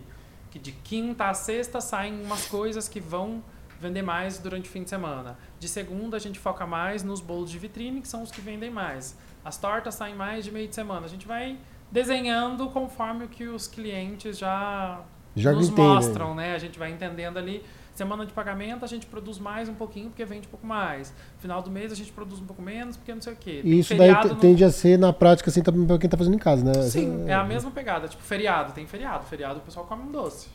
que de quinta a sexta saem umas coisas que vão vender mais durante o fim de semana. De segunda a gente foca mais nos bolos de vitrine, que são os que vendem mais. As tortas saem mais de meio de semana. A gente vai desenhando conforme o que os clientes já, Já nos entendem. mostram, né? A gente vai entendendo ali. Semana de pagamento a gente produz mais um pouquinho porque vende um pouco mais. Final do mês a gente produz um pouco menos porque não sei o quê. E isso daí no- tende a ser, na prática, assim, também pra quem tá fazendo em casa, né? Sim, Assim, é a mesma pegada. Tipo, feriado, tem feriado. Feriado o pessoal come um doce.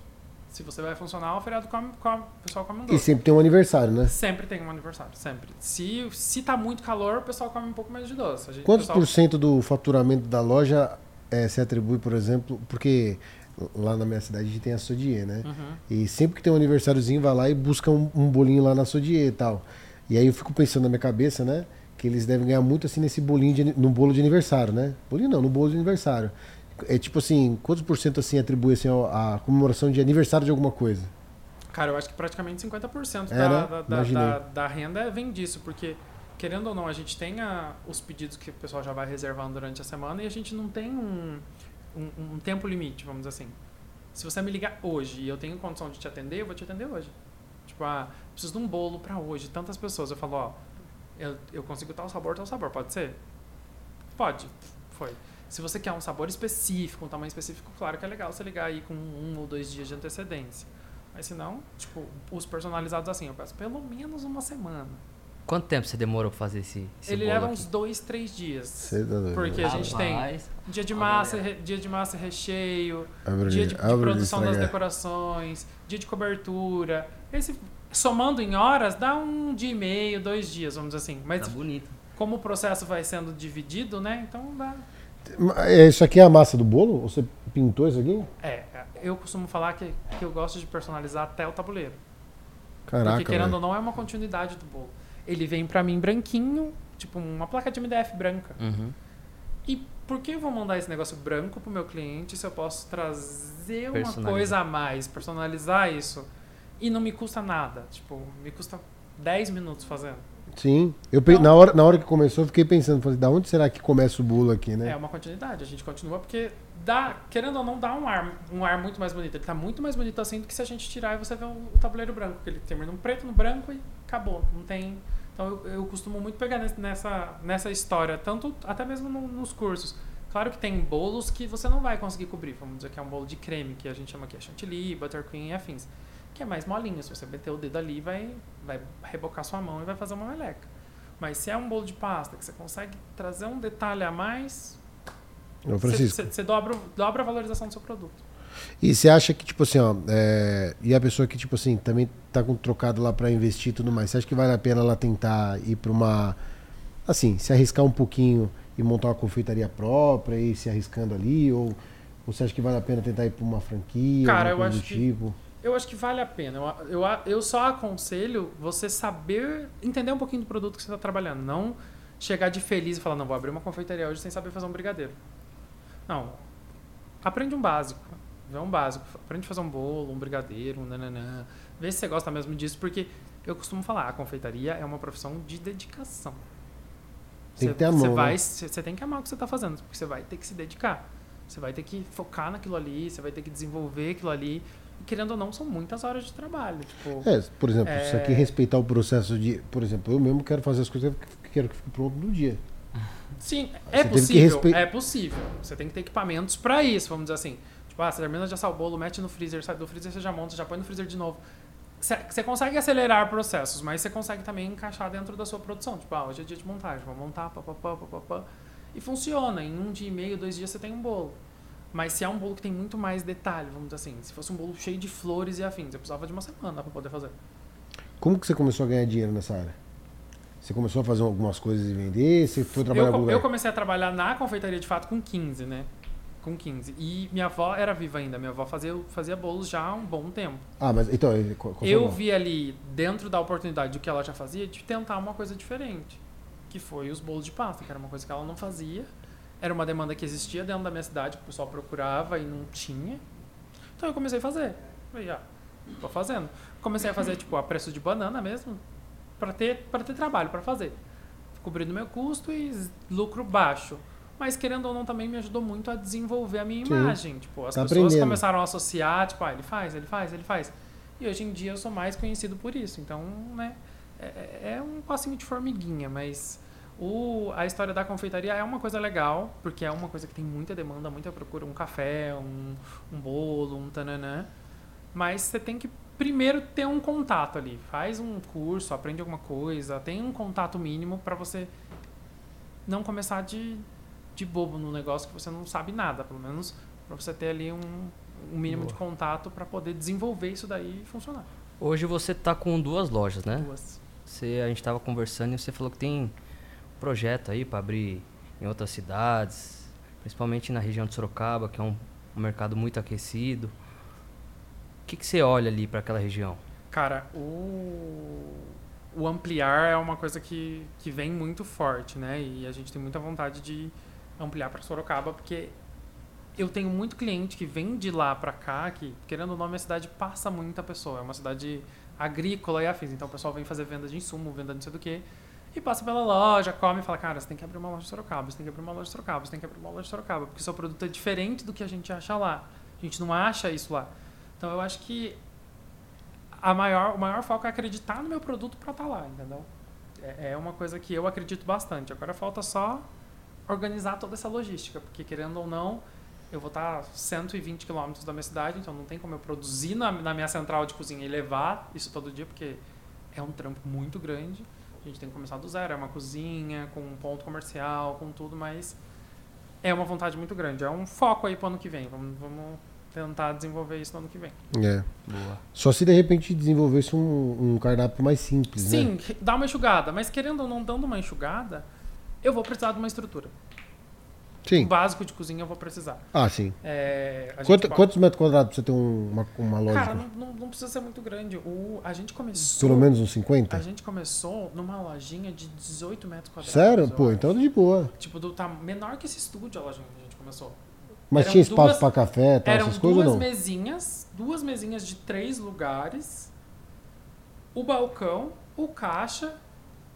Se você vai funcionar, o feriado come, come- o pessoal come um E doce. sempre tem um aniversário, né? Sempre tem um aniversário, sempre. Se, se tá muito calor, o pessoal come um pouco mais de doce. Gente, Quantos pessoal- por cento do faturamento da loja eh, se atribui, por exemplo, porque lá na minha cidade a gente tem a Sodier, né? Uhum. E sempre que tem um aniversáriozinho, vai lá e busca um, um bolinho lá na Sodier e tal. E aí eu fico pensando na minha cabeça, né? Que eles devem ganhar muito assim nesse bolinho, de, no bolo de aniversário, né? Bolinho não, no bolo de aniversário. É tipo assim, quantos por cento assim atribui assim a comemoração de aniversário de alguma coisa? Cara, eu acho que praticamente 50% É, da, né? da, da, da, da renda vem disso, porque, querendo ou não, a gente tem a- os pedidos que o pessoal já vai reservando durante a semana e a gente não tem um, um, um tempo limite, vamos dizer assim. Se você me ligar hoje e eu tenho condição de te atender, eu vou te atender hoje. Tipo, ah, preciso de um bolo pra hoje, tantas pessoas. Eu falo, ó, eu, eu consigo tal sabor, tal sabor, pode ser? Pode, foi. Se você quer um sabor específico, um tamanho específico, claro que é legal você ligar aí com um ou dois dias de antecedência. Mas se não, tipo, os personalizados assim, eu peço pelo menos uma semana. Quanto tempo você demorou pra fazer esse, esse Ele bolo leva aqui? uns dois, três dias. Cê tá doido. Porque a gente tem Rapaz, dia de massa, aí. re- dia de massa e recheio, Abre dia de, de produção das decorações, dia de cobertura. Esse, somando em horas, dá um dia e meio, dois dias, vamos dizer assim. Mas Tá bonito. como o processo vai sendo dividido, né? Então dá. É, Isso aqui é a massa do bolo? Você pintou isso aqui? É, eu costumo falar que, que eu gosto de personalizar até o tabuleiro. Caraca, porque querendo velho. ou não, é uma continuidade do bolo. Ele vem pra mim branquinho, tipo uma placa de MDF branca. Uhum. E por que eu vou mandar esse negócio branco pro meu cliente se eu posso trazer uma coisa a mais, personalizar isso e não me custa nada? Tipo, me custa 10 minutos fazendo. Sim. Eu, Então- na, hora, na hora que começou, eu fiquei pensando, falei, da onde será que começa o bolo aqui, né? É uma continuidade, a gente continua porque dá, querendo ou não, dá um ar, um ar muito mais bonito. Ele tá muito mais bonito assim do que se a gente tirar e você vê o, o tabuleiro branco, porque ele termina no preto, no branco e acabou. Não tem. Então eu, eu costumo muito pegar nessa, nessa história, tanto até mesmo no- nos cursos. Claro que tem bolos que você não vai conseguir cobrir. Vamos dizer que é um bolo de creme, que a gente chama aqui é chantilly, buttercream e afins. Que é mais molinho. Se você meter o dedo ali, vai, vai rebocar sua mão e vai fazer uma meleca. Mas se é um bolo de pasta, que você consegue trazer um detalhe a mais, Ô, Francisco. você dobra, o- dobra a valorização do seu produto. E você acha que, tipo assim, ó, é, e a pessoa que, tipo assim, também tá com trocado lá pra investir e tudo mais, você acha que vale a pena ela tentar ir pra uma. Assim, se arriscar um pouquinho e montar uma confeitaria própria e ir se arriscando ali? Ou, você acha que vale a pena tentar ir pra uma franquia? Cara, eu acho do que- tipo? Eu acho que vale a pena. Eu, eu, eu só aconselho você saber entender um pouquinho do produto que você está trabalhando. Não chegar de feliz e falar, não, vou abrir uma confeitaria hoje sem saber fazer um brigadeiro. Não. Aprende um básico. Vê um básico. Aprende a fazer um bolo, um brigadeiro, um nananã. Vê se você gosta mesmo disso, porque eu costumo falar, a confeitaria é uma profissão de dedicação. Tem Você- que ter a você mão, vai, né? você você tem que amar o que você está fazendo, porque você vai ter que se dedicar. Você vai ter que focar naquilo ali, você vai ter que desenvolver aquilo ali. E querendo ou não, são muitas horas de trabalho. Tipo, É, por exemplo, É. isso aqui respeitar o processo de. Por exemplo, eu mesmo quero fazer as coisas que quero que fique pronto no dia. sim, Você é que possível. respe- É possível. Você tem que ter equipamentos para isso, vamos dizer assim. Tipo, ah, você termina de assar o bolo, mete no freezer, sai do freezer, você já monta, já põe no freezer de novo. Você consegue acelerar processos, mas você consegue também encaixar dentro da sua produção. Tipo, ah, hoje é dia de montagem, vou montar, papapá, papapá. E funciona. Em um dia e meio, dois dias você tem um bolo. Mas se é um bolo que tem muito mais detalhe, vamos dizer assim, se fosse um bolo cheio de flores e afins, eu precisava de uma semana para poder fazer. Como que você começou a ganhar dinheiro nessa área? Você começou a fazer algumas coisas e vender? Você foi trabalhar Eu, em algum co- lugar? eu comecei a trabalhar na confeitaria de fato com 15, né? Com 15. E minha avó era viva ainda. Minha avó fazia, fazia bolos já há um bom tempo. Ah, mas então. eu vi ali, dentro da oportunidade do que ela já fazia, de tentar uma coisa diferente. Que foi os bolos de pasta, que era uma coisa que ela não fazia. Era uma demanda que existia dentro da minha cidade, que o pessoal procurava e não tinha. Então eu comecei a fazer. Falei, ah, tô fazendo. Comecei a fazer, tipo, a preço de banana mesmo, para ter, pra ter trabalho, para fazer. Cobrindo meu custo e lucro baixo. Mas querendo ou não, também me ajudou muito a desenvolver a minha Sim. imagem. Tipo, as Tá pessoas aprendendo. começaram a associar, tipo, ah, ele faz, ele faz, ele faz. E hoje em dia eu sou mais conhecido por isso. Então, né, é, é um passinho de formiguinha, mas o, a história da confeitaria é uma coisa legal, porque é uma coisa que tem muita demanda, muita procura. Um café, um, um bolo, um tananã. Mas você tem que primeiro ter um contato ali. Faz um curso, aprende alguma coisa, tem um contato mínimo para você não começar de, de bobo no negócio que você não sabe nada, pelo menos para você ter ali um, um mínimo de contato para poder desenvolver isso daí e funcionar. Hoje você tá com duas lojas, né? Duas. Você, a gente tava conversando e você falou que tem projeto aí para abrir em outras cidades, principalmente na região de Sorocaba, que é um um mercado muito aquecido. O que, que você olha ali para aquela região? Cara, o, o ampliar é uma coisa que, que vem muito forte, né? E a gente tem muita vontade de ampliar para Sorocaba, porque eu tenho muito cliente que vem de lá para cá, que querendo ou não, minha cidade passa muita pessoa. É uma cidade agrícola e afins. Então o pessoal vem fazer venda de insumo, venda de não sei do que. E passa pela loja, come e fala, cara, você tem que abrir uma loja de Sorocaba, você tem que abrir uma loja de Sorocaba, você tem que abrir uma loja de Sorocaba, porque seu produto é diferente do que a gente acha lá. A gente não acha isso lá. Então eu acho que a maior, o maior foco é acreditar no meu produto para estar tá lá, entendeu? É, é uma coisa que eu acredito bastante. Agora falta só organizar toda essa logística, porque querendo ou não, eu vou estar 120 quilômetros da minha cidade, então não tem como eu produzir na, na, minha central de cozinha e levar isso todo dia, porque é um trampo muito grande. A gente tem que começar do zero. É uma cozinha, com um ponto comercial, com tudo, mas é uma vontade muito grande. É um foco aí para o ano que vem. Vamos, vamos tentar desenvolver isso no ano que vem. É. Boa. Só se de repente desenvolvesse um, um cardápio mais simples, Sim, né? dá uma enxugada. Mas querendo ou não dando uma enxugada, eu vou precisar de uma estrutura. Sim. O básico de cozinha eu vou precisar. Ah, sim. É, Quanto. Quantos metros quadrados você tem uma, uma loja? Cara, não, não, não, precisa ser muito grande. O, a gente começou. Pelo menos uns 50? A gente começou numa lojinha de 18 metros quadrados. Sério? Pô, acho. então de boa. Tipo, do, tá menor que esse estúdio a lojinha que a gente começou. Mas eram tinha espaço para café, tal, eram essas coisas? Duas não? mesinhas, duas mesinhas de três lugares, o balcão, o caixa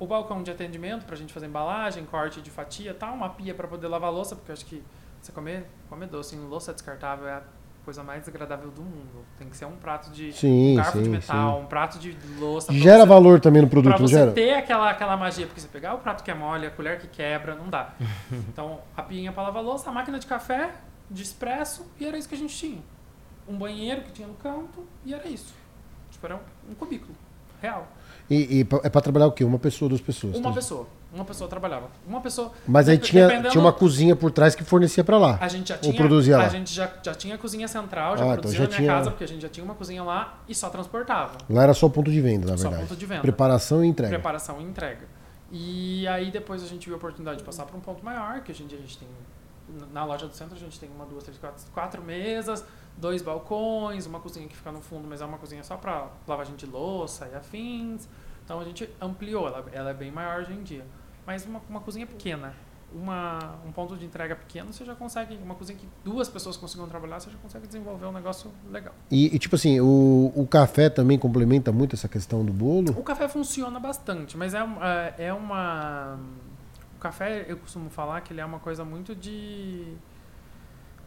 o balcão de atendimento para a gente fazer embalagem, corte de fatia, tal, uma pia para poder lavar louça, porque eu acho que você comer, comer doce em louça descartável é a coisa mais desagradável do mundo. Tem que ser um prato de sim, um garfo sim, de metal, sim. um prato de louça. Gera você, valor também no produto, pra você gera? ter aquela, aquela magia, porque você pegar o prato que é mole, a colher que quebra, não dá. então, a pinha para lavar louça, a máquina de café, de expresso, e era isso que a gente tinha. Um banheiro que tinha no canto, e era isso. Tipo, era um, um cubículo, real. E, e é para trabalhar o quê? Uma pessoa, duas pessoas? Uma tá? pessoa. Uma pessoa trabalhava. Uma pessoa. Mas aí tinha, tinha uma cozinha por trás que fornecia para lá. A gente já tinha. Ou produzia lá. A gente já, já tinha cozinha central, já ah, produzia então já na minha tinha... casa, porque a gente já tinha uma cozinha lá e só transportava. Lá era só ponto de venda, na só verdade. ponto de venda. Preparação e entrega. Preparação e entrega. E aí depois a gente viu a oportunidade de passar para um ponto maior, que hoje em dia a gente tem. Na loja do centro a gente tem uma, duas, três, quatro, quatro mesas, dois balcões, uma cozinha que fica no fundo, mas é uma cozinha só para lavagem de louça e afins. Então a gente ampliou, ela, ela é bem maior hoje em dia. Mas uma, uma cozinha pequena, uma, um ponto de entrega pequeno, você já consegue, uma cozinha que duas pessoas consigam trabalhar, você já consegue desenvolver um negócio legal. E, e, tipo assim, o, o café também complementa muito essa questão do bolo? O café funciona bastante, mas é, é, é uma. O café, eu costumo falar que ele é uma coisa muito de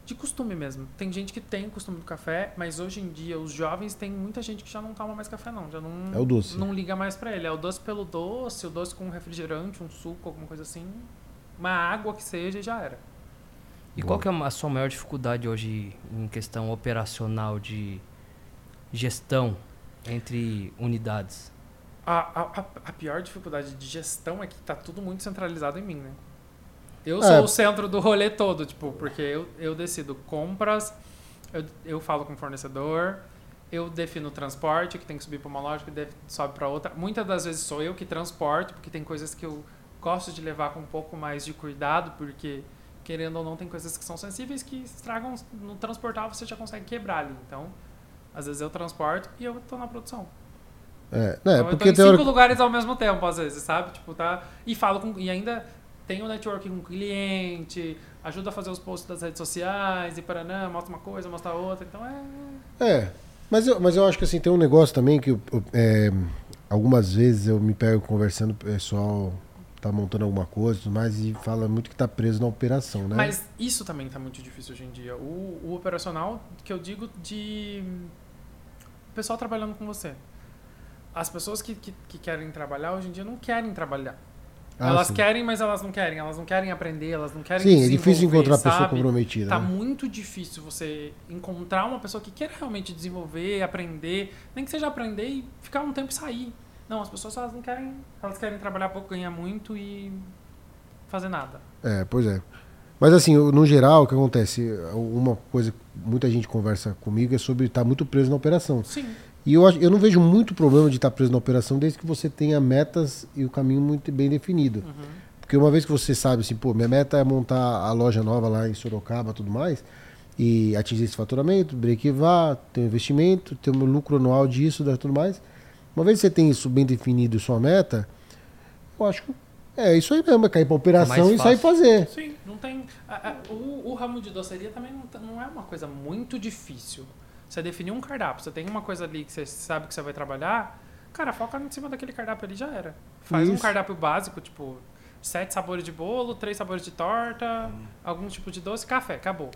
de costume mesmo. Tem gente que tem costume do café, mas hoje em dia os jovens tem muita gente que já não toma mais café não, já não é o doce. não liga mais para ele. É o doce pelo doce, o doce com um refrigerante, um suco, alguma coisa assim, uma água que seja e já era. E qual que é a sua maior dificuldade hoje em questão operacional de gestão entre unidades? A, a, a pior dificuldade de gestão é que está tudo muito centralizado em mim, né? Eu sou é. o centro do rolê todo, tipo, porque eu, eu decido compras, eu, eu falo com o fornecedor, eu defino o transporte, que tem que subir para uma loja, que deve, sobe para outra. Muitas das vezes sou eu que transporto, porque tem coisas que eu gosto de levar com um pouco mais de cuidado, porque querendo ou não tem coisas que são sensíveis que estragam no transportar, você já consegue quebrar ali. Então, às vezes eu transporto e eu estou na produção. É, né, então, porque eu tô em cinco lugares ao mesmo tempo, às vezes, sabe? Tipo, tá. E falo com. E ainda tem o um networking com o cliente, ajuda a fazer os posts das redes sociais e paraná, mostra uma coisa, mostra outra. Então é. É. Mas eu, mas eu acho que assim, tem um negócio também que é, algumas vezes eu me pego conversando, o pessoal tá montando alguma coisa e tudo mais e fala muito que tá preso na operação, né? Mas isso também tá muito difícil hoje em dia. O, o operacional, que eu digo de pessoal trabalhando com você. As pessoas que, que, que querem trabalhar hoje em dia não querem trabalhar. Ah, elas sim. querem, mas elas não querem. Elas não querem aprender, elas não querem Sim, é difícil encontrar sabe? pessoa comprometida. Tá né? muito difícil você encontrar uma pessoa que quer realmente desenvolver, aprender, nem que seja aprender e ficar um tempo e sair. Não, as pessoas elas não querem, elas querem trabalhar pouco, ganhar muito e fazer nada. É, pois é. Mas assim, no geral, o que acontece? Uma coisa que muita gente conversa comigo é sobre estar tá muito preso na operação. Sim. E eu, eu não vejo muito problema de estar preso na operação desde que você tenha metas e o caminho muito bem definido. Uhum. Porque uma vez que você sabe assim, pô, minha meta é montar a loja nova lá em Sorocaba tudo mais, e atingir esse faturamento, break-even, ter um investimento, ter um lucro anual disso e tudo mais. Uma vez que você tem isso bem definido, sua meta, eu acho que é isso aí mesmo, é cair pra operação É e sair fazer. Sim, não tem. a- a- o, o ramo de doceria também não, tá- não é uma coisa muito difícil. Você definir um cardápio, você tem uma coisa ali que você sabe que você vai trabalhar, cara, foca em cima daquele cardápio ali já era. Faz um Isso. cardápio básico, tipo, sete sabores de bolo, três sabores de torta, algum tipo de doce, café, acabou.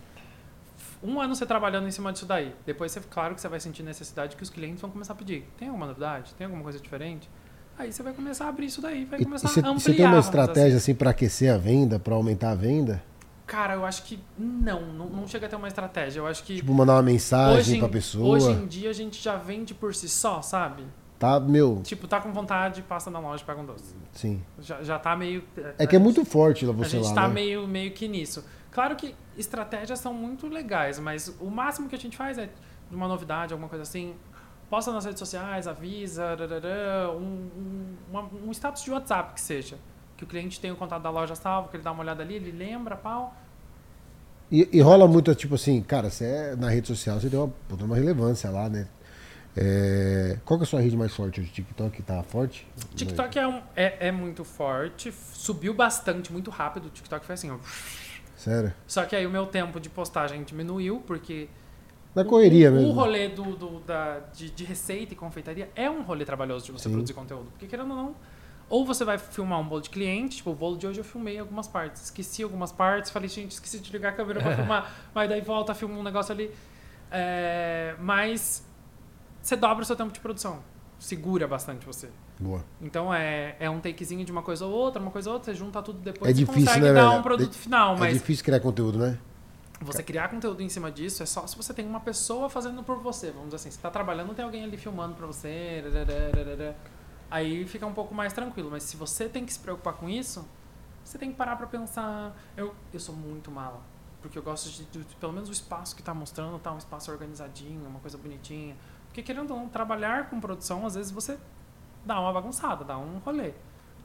Um ano você trabalhando em cima disso daí. Depois, você, claro que você vai sentir necessidade que os clientes vão começar a pedir. Tem alguma novidade? Tem alguma coisa diferente? Aí você vai começar a abrir isso daí, vai E, e começar você, a ampliar. você tem uma dizer assim. estratégia assim para aquecer a venda, para aumentar a venda? Cara, eu acho que não, não, não chega a ter uma estratégia. Eu acho que Tipo, mandar uma hoje, mensagem em- pra pessoa. hoje em dia a gente já vende por si só, sabe? Tá, meu, Tipo, tá com vontade, passa na loja e pega um doce. sim. Já, já tá meio. É que é muito forte lá A você gente lá, tá né? meio, meio que nisso. Claro que estratégias são muito legais, mas o máximo que a gente faz é de uma novidade, alguma coisa assim. Posta nas redes sociais, avisa, rarará, um, um, uma- um status de WhatsApp que seja. Que o cliente tem o contato da loja salvo, que ele dá uma olhada ali, ele lembra, pau. E, e rola muito, tipo assim, cara, você é na rede social, você tem uma, uma relevância lá, né? É, qual que é a sua rede mais forte hoje? TikTok tá forte? TikTok é, um- é, é muito forte, subiu bastante, muito rápido. O TikTok foi assim, ó. Sério? Só que aí o meu tempo de postagem diminuiu, porque Na correria o, mesmo. o rolê do, do- da, de, de receita e confeitaria é um rolê trabalhoso de você Sim. produzir conteúdo. Porque querendo ou não, ou você vai filmar um bolo de cliente, tipo, o bolo de hoje eu filmei algumas partes. Esqueci algumas partes, falei, gente, esqueci de ligar a câmera pra filmar. Mas daí volta, filma um negócio ali. É, mas você dobra o seu tempo de produção. Segura bastante você. Boa. Então é, é um takezinho de uma coisa ou outra, uma coisa ou outra, você junta tudo depois É e difícil, consegue né, dar velho? um produto É- final. É Mas difícil criar conteúdo, né? você criar conteúdo em cima disso é só se você tem uma pessoa fazendo por você. Vamos dizer assim, você tá trabalhando, tem alguém ali filmando pra você. Aí fica um pouco mais tranquilo. Mas se você tem que se preocupar com isso, você tem que parar pra pensar. Eu, eu sou muito mala. Porque eu gosto de, de- pelo menos o espaço que tá mostrando, tá um espaço organizadinho, uma coisa bonitinha. Porque querendo ou não, trabalhar com produção, às vezes você dá uma bagunçada, dá um rolê.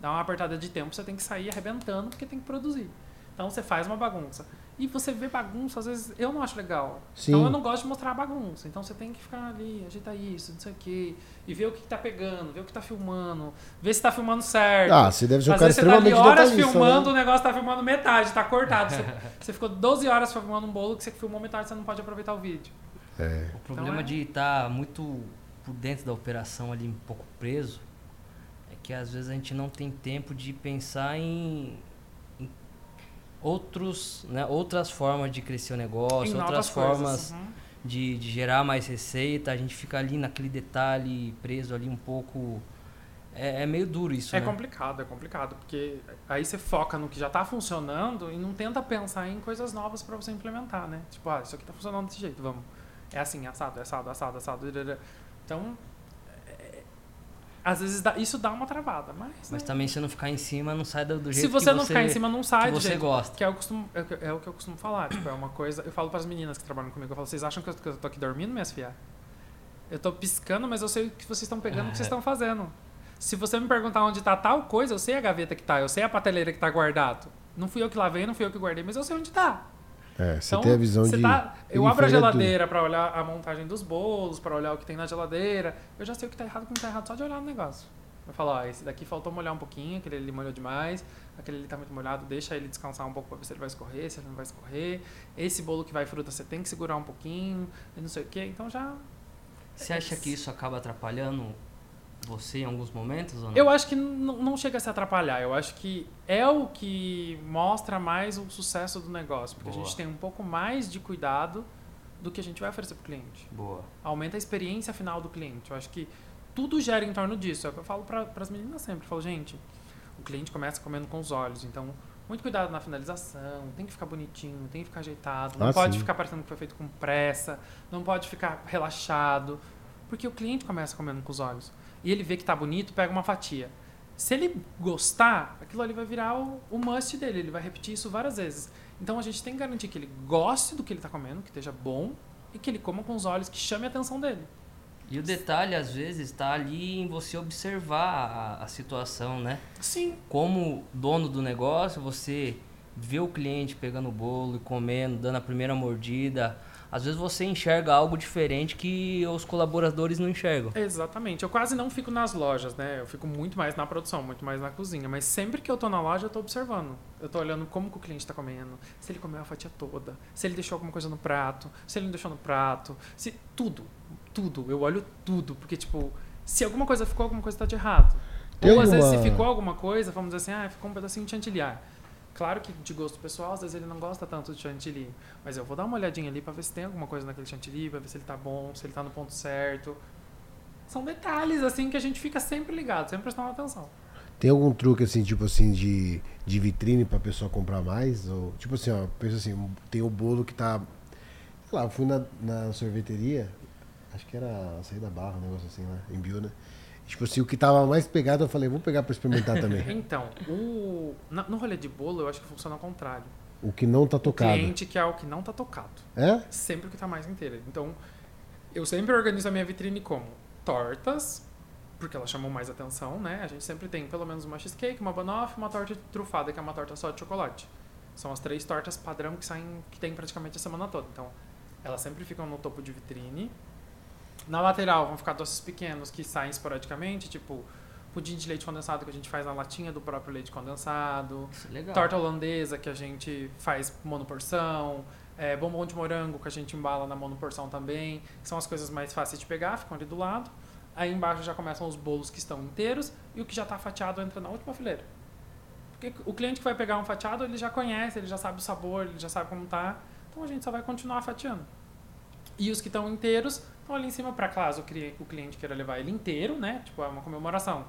Dá uma apertada de tempo, você tem que sair arrebentando porque tem que produzir. Então você faz uma bagunça. E você vê bagunça, às vezes eu não acho legal. Sim. Então eu não gosto de mostrar a bagunça. Então você tem que ficar ali, ajeitar isso, não sei o quê. E ver o que, que tá pegando, ver o que tá filmando, ver se tá filmando certo. Ah, você deve ser um Às cara vezes você tá ali horas filmando, né? o negócio tá filmando metade, tá cortado. Você, você ficou 12 horas filmando um bolo que você filmou metade, você não pode aproveitar o vídeo. É. O problema Então é- de estar muito por dentro da operação ali, um pouco preso, é que às vezes a gente não tem tempo de pensar em outros, né, outras formas de crescer o negócio, Em outras formas coisas. Uhum. de, de gerar mais receita. A gente fica ali naquele detalhe, preso ali um pouco. É, é meio duro isso, É né? complicado, é complicado, porque aí você foca no que já tá funcionando e não tenta pensar em coisas novas pra você implementar, né? Tipo, ah, isso aqui tá funcionando desse jeito, vamos. É assim, assado, é assado, assado, assado. Então, é- às vezes dá- isso dá uma travada, mas. Mas né? também se não ficar em cima, não sai do, do jeito Se você que não ficar em cima, não sai que do você jeito. gosta. Que é costumo, é, que- é o que eu costumo falar. Tipo, é uma coisa. Eu falo para as meninas que trabalham comigo, eu falo, vocês acham que eu, que eu tô aqui dormindo, minhas filhas? Eu tô piscando, mas eu sei o que vocês estão pegando, o que vocês estão fazendo. Se você me perguntar onde tá tal coisa, eu sei a gaveta que tá, eu sei a prateleira que tá guardado. Não fui eu que lavei, não fui eu que guardei, mas eu sei onde tá. É, você Então, tem a visão você de. tá- eu ele abro a geladeira pra olhar a montagem dos bolos, pra olhar o que tem na geladeira. Eu já sei o que tá errado e o que não tá errado só de olhar no negócio. Eu falo, ó, esse daqui faltou molhar um pouquinho, aquele ali molhou demais, aquele ali tá muito molhado, deixa ele descansar um pouco pra ver se ele vai escorrer, se ele não vai escorrer. Esse bolo que vai fruta você tem que segurar um pouquinho, e não sei o que. Então já. Você acha que isso acaba atrapalhando você em alguns momentos ou não? Eu acho que não chega a se atrapalhar. Eu acho que é o que mostra mais o sucesso do negócio. Porque a Boa. gente tem um pouco mais de cuidado do que a gente vai oferecer pro cliente. Boa. aumenta a experiência final do cliente. Eu acho que tudo gira em torno disso. É o que eu falo para as meninas sempre. Eu falo, gente, o cliente começa comendo com os olhos. Então, muito cuidado na finalização. Tem que ficar bonitinho, tem que ficar ajeitado. Não Ah, pode sim. ficar parecendo que foi feito com pressa. Não pode ficar relaxado. Porque o cliente começa comendo com os olhos. E ele vê que tá bonito, pega uma fatia. Se ele gostar, aquilo ali vai virar o, o must dele. Ele vai repetir isso várias vezes. Então a gente tem que garantir que ele goste do que ele está comendo, que esteja bom e que ele coma com os olhos que chame a atenção dele. E o detalhe, às vezes, está ali em você observar a, a situação, né? Sim. Como dono do negócio, você vê o cliente pegando o bolo e comendo, dando a primeira mordida, às vezes você enxerga algo diferente que os colaboradores não enxergam. Exatamente. Eu quase não fico nas lojas, né? Eu fico muito mais na produção, muito mais na cozinha. Mas sempre que eu tô na loja, eu tô observando. Eu tô olhando como que o cliente tá comendo, se ele comeu a fatia toda, se ele deixou alguma coisa no prato, se ele não deixou no prato, se tudo, tudo. Eu olho tudo, porque tipo, se alguma coisa ficou, alguma coisa tá de errado. Tem Ou às vezes se ficou alguma coisa, vamos dizer assim, ah, ficou um pedacinho de chantilly. Claro que de gosto pessoal, às vezes ele não gosta tanto de chantilly. Mas eu vou dar uma olhadinha ali pra ver se tem alguma coisa naquele chantilly, pra ver se ele tá bom, se ele tá no ponto certo. São detalhes, assim, que a gente fica sempre ligado, sempre prestando atenção. Tem algum truque assim, tipo assim, de, de vitrine pra pessoa comprar mais? Ou, tipo assim, ó, pensa assim, tem o bolo que tá. Sei lá, eu fui na, na sorveteria, acho que era sair da barra, um negócio assim lá, em Biu, né? Tipo assim, o que tava mais pegado, eu falei, vou pegar pra experimentar também. Então, o, na- no rolê de bolo, eu acho que funciona ao contrário. o que não tá O tocado. cliente que é o que não tá tocado. É? Sempre o que tá mais inteiro. Então, eu sempre organizo a minha vitrine como tortas, porque elas chamam mais atenção, né? A gente sempre tem pelo menos uma cheesecake, uma banoffee, uma torta trufada, que é uma torta só de chocolate. São as três tortas padrão que saem, que tem praticamente a semana toda. Então, elas sempre ficam no topo de vitrine. Na lateral vão ficar doces pequenos que saem esporadicamente, tipo pudim de leite condensado que a gente faz na latinha do próprio leite condensado. É. Torta holandesa que a gente faz monoporção. É, bombom de morango que a gente embala na monoporção também. Que são as coisas mais fáceis de pegar, ficam ali do lado. Aí embaixo já começam os bolos que estão inteiros e o que já está fatiado entra na última fileira. Porque o cliente que vai pegar um fatiado, ele já conhece, ele já sabe o sabor, ele já sabe como tá. Então a gente só vai continuar fatiando. E os que estão inteiros estão ali em cima para caso o cli- o cliente queira levar ele inteiro, né? Tipo, é uma comemoração.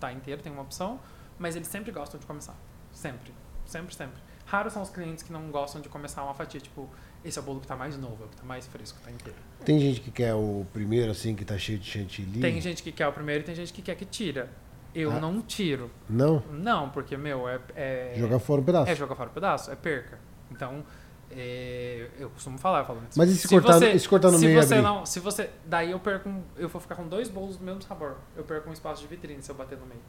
Tá inteiro, tem uma opção, mas eles sempre gostam de começar. Sempre. Sempre, sempre. Raros são os clientes que não gostam de começar uma fatia, tipo, esse é o bolo que tá mais novo, é o que tá mais fresco, tá inteiro. Tem gente que quer o primeiro, assim, que tá cheio de chantilly. Tem gente que quer o primeiro e tem gente que quer que tira. Eu Ah. não tiro. Não? Não, porque, meu, é. é Jogar fora um pedaço. É jogar fora o pedaço, é perca. Então, é, eu costumo falar, eu falo, Mas e se cortar- e se cortar no se meio você abrir? não, se você, daí eu perco, eu vou ficar com dois bolos do mesmo sabor. Eu perco um espaço de vitrine se eu bater no meio.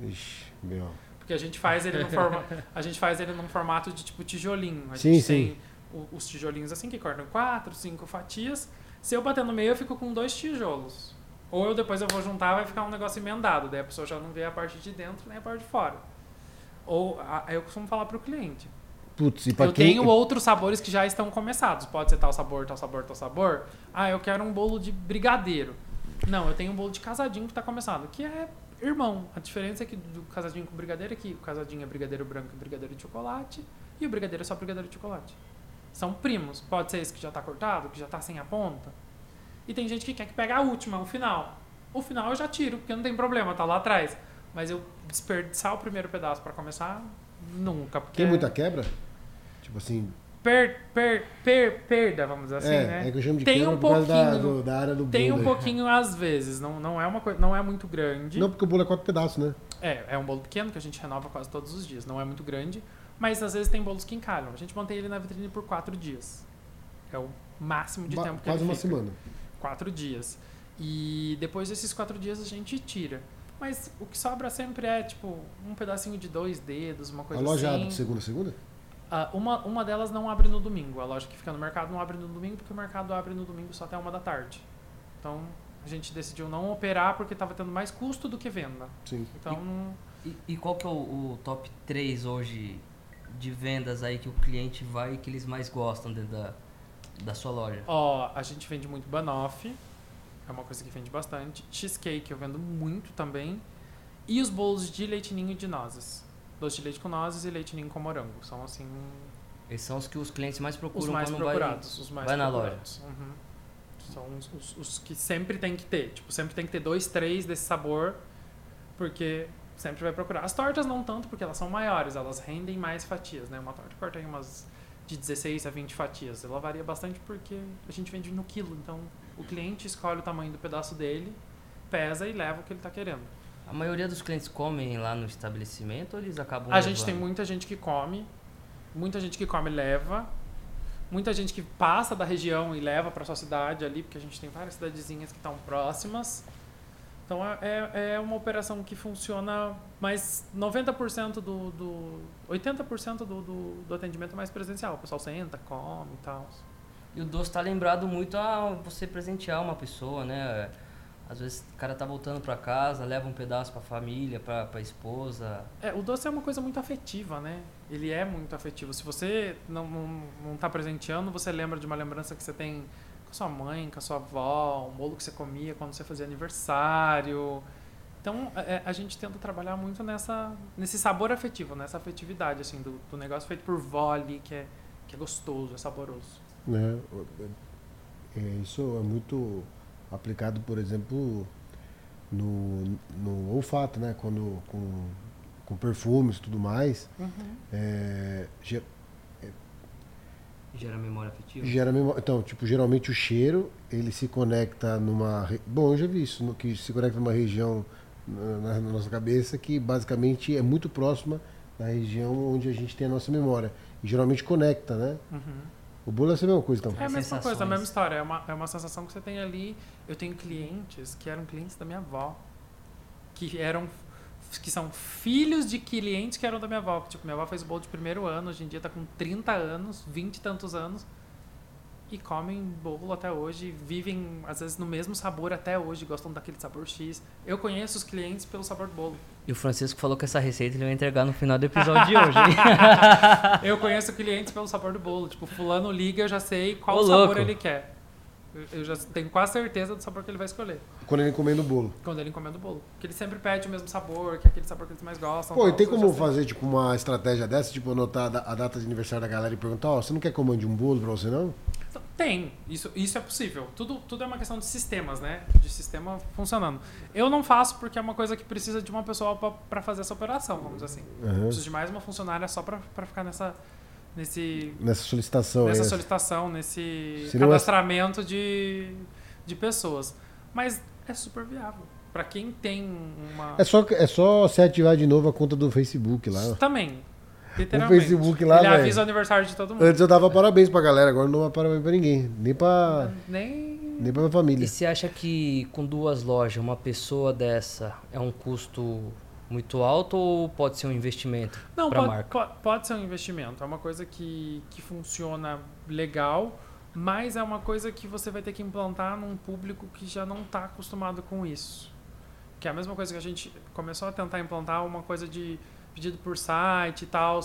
Ixi, meu. Porque a gente faz ele no forma, a gente faz ele num formato de tipo tijolinho. A Sim, gente sim. tem o- os tijolinhos assim que cortam quatro, cinco fatias. Se eu bater no meio, eu fico com dois tijolos. Ou eu depois eu vou juntar, vai ficar um negócio emendado, daí a pessoa já não vê a parte de dentro nem a parte de fora. Ou a- eu costumo falar pro cliente. Putz, e pra eu quem. tenho outros sabores que já estão começados. Pode ser tal sabor, tal sabor, tal sabor. Ah, eu quero um bolo de brigadeiro. Não, eu tenho um bolo de casadinho que está começado, que é irmão. A diferença é que do casadinho com brigadeiro é que o casadinho é brigadeiro branco e brigadeiro de chocolate, e o brigadeiro é só brigadeiro de chocolate. São primos. Pode ser esse que já está cortado, que já está sem a ponta. E tem gente que quer que pegue a última, o final. O final eu já tiro, porque não tem problema, tá lá atrás. Mas eu desperdiçar o primeiro pedaço para começar, nunca. Porque Tem muita quebra? Tipo assim. per, per, per, perda, vamos dizer assim, é, né? é que eu chamo de Tem um causa da, pouquinho- do- da área do Tem bolo um aí. pouquinho às vezes, não, não, é uma coisa, não é muito grande. Não, porque o bolo é quatro pedaços, né? É, é um bolo pequeno que a gente renova quase todos os dias, não é muito grande, mas às vezes tem bolos que encalham. A gente mantém ele na vitrine por quatro dias. É o máximo de Ba- tempo que Quase ele uma fica. semana. Quatro dias. E depois desses quatro dias a gente tira. Mas o que sobra sempre é, tipo, um pedacinho de dois dedos, uma A coisa loja assim. abre de segunda a segunda? Ah, uma, uma delas não abre no domingo. A loja que fica no mercado não abre no domingo porque o mercado abre no domingo só até uma da tarde. Então a gente decidiu não operar porque estava tendo mais custo do que venda. Sim. Então E, e qual que é o, o top 3 hoje de vendas aí que o cliente vai e que eles mais gostam dentro da, da sua loja? Ó, a gente vende muito banoffee, é uma coisa que vende bastante. Cheesecake eu vendo muito também. E os bolos de leite ninho e de nozes. Doce de leite com nozes e leite ninho com morango. São assim Esses são os que os clientes mais procuram os mais quando procurados. os mais vai na procurados. Uhum. São os, os- os que sempre tem que ter. Tipo, sempre tem que ter dois, três desse sabor, porque sempre vai procurar. As tortas não tanto, porque elas são maiores, elas rendem mais fatias, né? Uma torta corta aí umas de 16 a 20 fatias. Ela varia bastante porque a gente vende no quilo, então o cliente escolhe o tamanho do pedaço dele, pesa e leva o que ele está querendo. A maioria dos clientes comem lá no estabelecimento ou eles acabam A gente tem levando? muita gente que come, muita gente que come e leva, muita gente que passa da região e leva para sua cidade ali, porque a gente tem várias cidadezinhas que estão próximas. Então é, é- é uma operação que funciona, mas 90% do, do 80% do, do, do atendimento é mais presencial. O pessoal senta, come e tal. E o doce tá lembrado muito a você presentear uma pessoa, né? Às vezes o cara tá voltando para casa, leva um pedaço para a família, para a esposa. É, o doce é uma coisa muito afetiva, né? Ele é muito afetivo. Se você não, não, não tá presenteando, você lembra de uma lembrança que você tem com sua mãe, com a sua avó, um bolo que você comia quando você fazia aniversário. Então, é, a gente tenta trabalhar muito nessa, nesse sabor afetivo, nessa afetividade, assim, do, do negócio feito por vó ali, que é, que é gostoso, é saboroso. É, é, isso é muito aplicado, por exemplo, no, no olfato, né? Quando com, com perfumes e tudo mais. Uhum. É, ger, gera memória afetiva? Gera memória. Então, tipo, geralmente o cheiro, ele se conecta numa... Bom, eu já vi isso, no, que se conecta numa região na, na nossa cabeça que basicamente é muito próxima da região onde a gente tem a nossa memória. E geralmente conecta, né? Uhum. O bolo é a mesma coisa, então. É a mesma coisa, a mesma história. É uma, é uma sensação que você tem ali. Eu tenho clientes que eram clientes da minha avó. Que eram. Que são filhos de clientes que eram da minha avó. Tipo, minha avó fez o bolo de primeiro ano, hoje em dia tá com 30 anos, 20 e tantos anos e comem bolo até hoje, vivem às vezes no mesmo sabor até hoje, gostam daquele sabor X. Eu conheço os clientes pelo sabor do bolo. E o Francisco falou que essa receita ele vai entregar no final do episódio de hoje. eu conheço clientes pelo sabor do bolo. Tipo, fulano liga, eu já sei qual Ô, sabor louco. ele quer. Eu já tenho quase certeza do sabor que ele vai escolher. Quando ele encomenda o bolo. Quando ele encomenda o bolo. Porque ele sempre pede o mesmo sabor, que é aquele sabor que eles mais gostam. Pô, tal, e tem como fazer, tipo, uma estratégia dessa? Tipo, anotar a data de aniversário da galera e perguntar, ó, oh, você não quer que eu mande um bolo pra você, não? Tem, isso, isso é possível. Tudo, tudo é uma questão de sistemas, né? De sistema funcionando. Eu não faço porque é uma coisa que precisa de uma pessoa para fazer essa operação, vamos dizer assim. Uhum. Preciso de mais uma funcionária só para ficar nessa, nesse, nessa solicitação. Nessa é. solicitação, nesse cadastramento de, de pessoas. Mas é super viável. Para quem tem uma. É só, é só você ativar de novo a conta do Facebook lá. Também. O Facebook lá, Ele avisa o aniversário de todo mundo. Antes eu dava parabéns pra galera, agora não dá parabéns pra ninguém. Nem pra. Nem. Nem pra minha família. E você acha que com duas lojas, uma pessoa dessa é um custo muito alto ou pode ser um investimento não, pra pode, marca? Pode, pode ser um investimento. É uma coisa que, que funciona legal, mas é uma coisa que você vai ter que implantar num público que já não está acostumado com isso. Que é a mesma coisa que a gente começou a tentar implantar uma coisa de pedido por site e tal,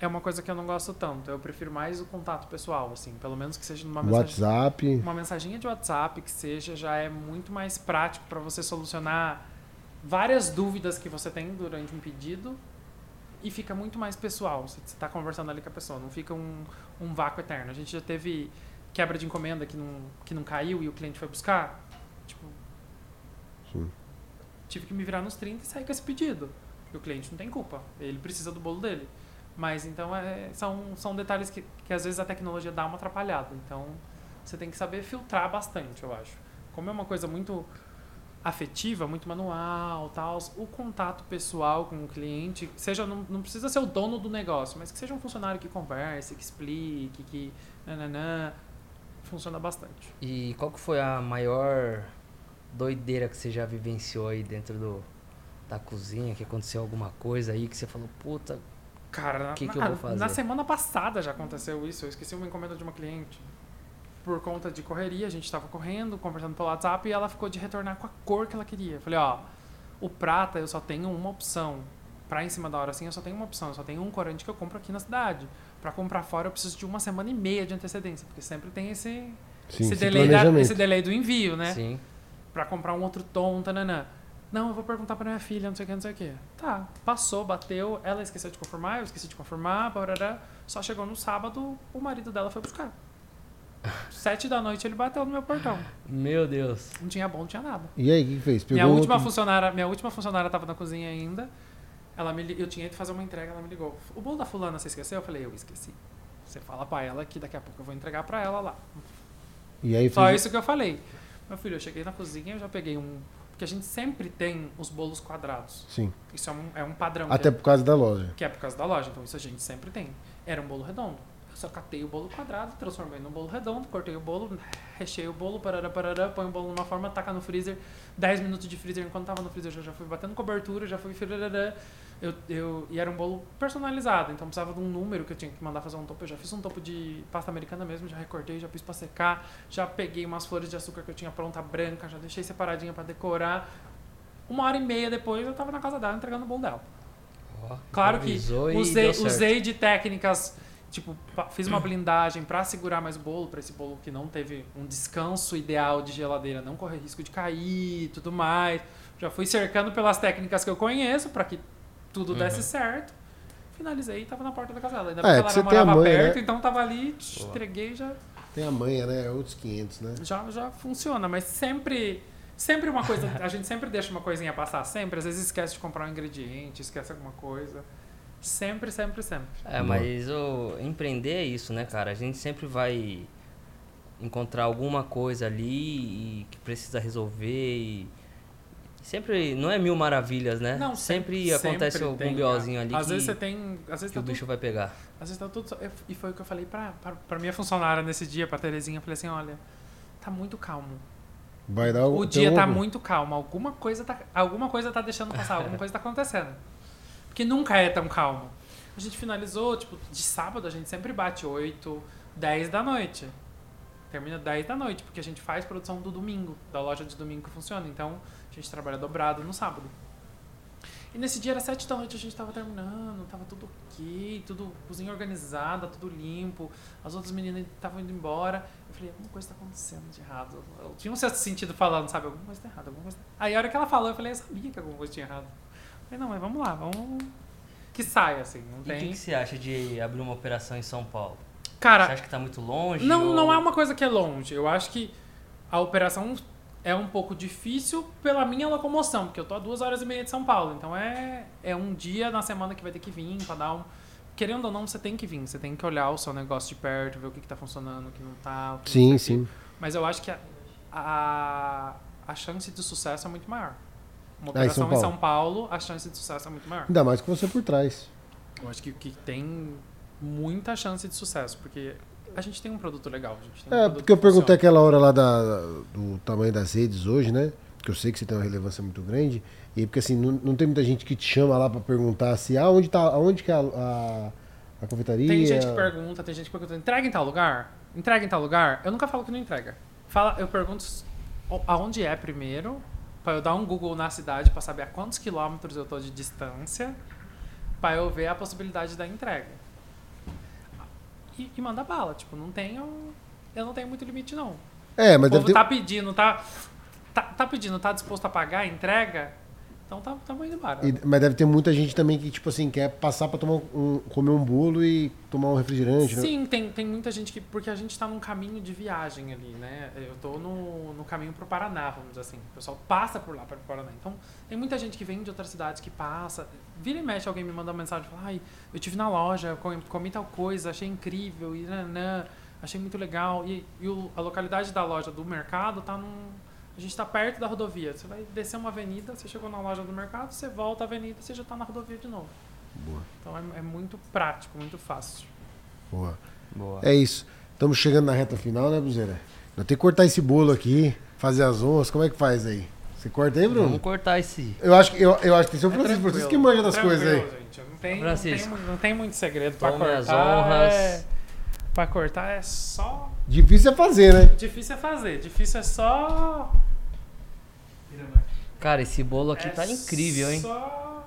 é uma coisa que eu não gosto tanto. Eu prefiro mais o contato pessoal, assim, pelo menos que seja numa mensagem, WhatsApp. Uma mensaginha de WhatsApp que seja já é muito mais prático para você solucionar várias dúvidas que você tem durante um pedido e fica muito mais pessoal. Você está conversando ali com a pessoa, não fica um, um vácuo eterno. A gente já teve quebra de encomenda que não, que não caiu e o cliente foi buscar. Tipo, Sim. tive que me virar nos 30 e sair com esse pedido. E o cliente não tem culpa, ele precisa do bolo dele. Mas então é, são, são detalhes que, que às vezes a tecnologia dá uma atrapalhada. Então você tem que saber filtrar bastante, eu acho. Como é uma coisa muito afetiva, muito manual, tal, o contato pessoal com o cliente, seja não, não precisa ser o dono do negócio, mas que seja um funcionário que converse, que explique, que nananã, funciona bastante. E qual que foi a maior doideira que você já vivenciou aí dentro do da cozinha, que aconteceu alguma coisa aí que você falou, puta, Cara, que, que eu vou fazer? Na semana passada já aconteceu isso. Eu esqueci uma encomenda de uma cliente. Por conta de correria, a gente estava correndo, conversando pelo WhatsApp e ela ficou de retornar com a cor que ela queria. Eu falei, ó, o prata eu só tenho uma opção. Pra em cima da hora assim, eu só tenho uma opção. Eu só tenho um corante que eu compro aqui na cidade. Pra comprar fora, eu preciso de uma semana e meia de antecedência. Porque sempre tem esse, Sim, esse, delay, da, esse delay do envio, né? Sim. Pra comprar um outro tom, tananã. Não, eu vou perguntar pra minha filha, não sei o que, não sei o que. Tá, passou, bateu, ela esqueceu de confirmar, eu esqueci de confirmar, barará. Só chegou no sábado, o marido dela foi buscar. Sete da noite ele bateu no meu portão. Meu Deus. Não tinha bom, não tinha nada. E aí, o que fez? Pegou minha última outro... funcionária, minha última funcionária tava na cozinha ainda. Ela me, eu tinha que fazer uma entrega, ela me ligou. O bolo da fulana você esqueceu? Eu falei, eu esqueci. Você fala pra ela que daqui a pouco eu vou entregar pra ela lá. E aí, Só isso que eu falei. Meu filho, eu cheguei na cozinha, eu já peguei um porque a gente sempre tem os bolos quadrados. Sim. Isso é um, é um padrão. Até é, por causa da loja. Que é por causa da loja. Então isso a gente sempre tem. Era um bolo redondo. Só catei o bolo quadrado, transformei num bolo redondo, cortei o bolo, recheei o bolo, parará, parará, põe o bolo numa forma, taca no freezer, 10 minutos de freezer, enquanto tava no freezer eu já fui batendo cobertura, já fui... Eu, eu, e era um bolo personalizado, então precisava de um número que eu tinha que mandar fazer um topo. Eu já fiz um topo de pasta americana mesmo, já recortei, já pus pra secar, já peguei umas flores de açúcar que eu tinha pronta branca, já deixei separadinha pra decorar. Uma hora e meia depois eu tava na casa dela entregando o bolo dela. Ó, Claro que usei, usei de técnicas, tipo, fiz uma blindagem pra segurar mais o bolo, pra esse bolo que não teve um descanso ideal de geladeira, não correr risco de cair e tudo mais. Já fui cercando pelas técnicas que eu conheço pra que tudo Uhum. desse certo. Finalizei e tava na porta da casa dela. Ainda bem é que que você ela morava manha, perto, né? então tava ali, entreguei e já Tem a manha, né? É outros 500, né? já, já funciona, mas sempre sempre uma coisa, a gente sempre deixa uma coisinha passar, sempre, às vezes esquece de comprar um ingrediente, esquece alguma coisa. Sempre, sempre, sempre. É, mas o empreender é isso, né, cara? A gente sempre vai encontrar alguma coisa ali e que precisa resolver e sempre não é mil maravilhas, né? Não, sempre, sempre acontece algum tem, BOzinho ali Às que, vezes você tem, às vezes que tá o tudo, bicho vai pegar. às vezes tá tudo, só- e foi o que eu falei pra, pra, pra minha funcionária nesse dia, pra Terezinha, eu falei assim, olha, tá muito calmo. Vai dar O tem dia tá algum- muito calmo, alguma coisa tá, alguma coisa tá deixando passar, alguma coisa tá acontecendo. Porque nunca é tão calmo. A gente finalizou, tipo, de sábado a gente sempre bate 8, 10 da noite. Termina 10 da noite, porque a gente faz produção do domingo, da loja de domingo que funciona. Então, a gente trabalha dobrado no sábado. E nesse dia era 7 da noite, a gente tava terminando, tava tudo ok, tudo cozinha organizada, tudo limpo. As outras meninas estavam indo embora. Eu falei, alguma coisa tá acontecendo de errado. Eu tinha um certo sentido falando, sabe? Alguma coisa tá errada, alguma coisa tá... Aí a hora que ela falou, eu falei, eu sabia que alguma coisa tinha errado. Falei, não, mas vamos lá, vamos... Que saia, assim, não E o tem... que, que você acha de abrir uma operação em São Paulo? Cara, Você acha que tá muito longe? Não, ou- não é uma coisa que é longe. Eu acho que a operação é um pouco difícil pela minha locomoção, porque eu tô a duas horas e meia de São Paulo. Então é, é um dia na semana que vai ter que vir pra dar um. Querendo ou não, você tem que vir. Você tem que olhar o seu negócio de perto, ver o que, que tá funcionando, o que não tá. o que Sim, sim. Mas eu acho que a, a, a chance de sucesso é muito maior. Uma Ah, em São operação em São Paulo. A chance de sucesso é muito maior. Ainda mais que você por trás. Eu acho que, que tem muita chance de sucesso, porque a gente tem um produto legal. Um É, produto porque eu perguntei aquela hora lá da, do tamanho das redes hoje, né? Que eu sei que você tem uma relevância muito grande. E porque assim, não, não tem muita gente que te chama lá pra perguntar se ah, onde tá, aonde que é a, a, a confeitaria. Tem gente que pergunta, tem gente que pergunta, entrega em tal lugar? Entrega em tal lugar? Eu nunca falo que não entrega. Fala, eu pergunto aonde é primeiro, pra eu dar um Google na cidade pra saber a quantos quilômetros eu tô de distância, pra eu ver a possibilidade da entrega. E, e manda bala, tipo, não tenho. Eu não tenho muito limite, não. É, O mas deve povo ter. tá pedindo, tá, tá. Tá pedindo, tá disposto a pagar a entrega? Então tá, tamo indo embora. e- mas deve ter muita gente também que, tipo assim, quer passar pra tomar um, comer um bolo e tomar um refrigerante, né? Sim, tem, tem muita gente que. Porque a gente tá num caminho de viagem ali, né? Eu tô no, no caminho pro Paraná, vamos dizer assim. O pessoal passa por lá para o Paraná. Então, tem muita gente que vem de outras cidades que passa. Vira e mexe, alguém me manda uma mensagem fala, ai, eu tive na loja, comi, comi tal coisa, achei incrível, e nanã, achei muito legal. E, e o- a localidade da loja do mercado tá num. A gente tá perto da rodovia. Você vai descer uma avenida, você chegou na loja do mercado, você volta a avenida, você já tá na rodovia de novo. Boa. Então é, é muito prático, muito fácil. Boa. Boa. É isso. Estamos chegando na reta final, né, Buzeira? Eu tenho que cortar esse bolo aqui, fazer as honras. Como é que faz aí? Você corta aí, Bruno? Vamos cortar esse. Eu acho que eu, eu acho que tem seu É Francisco, que manja das coisas aí. Gente. Não, tem, Francisco. Não, tem, não tem muito segredo pra Tome cortar. as honras. É, pra cortar é só. Difícil é fazer, né? Difícil é fazer, difícil é só. Cara, esse bolo aqui é tá incrível, hein? Só...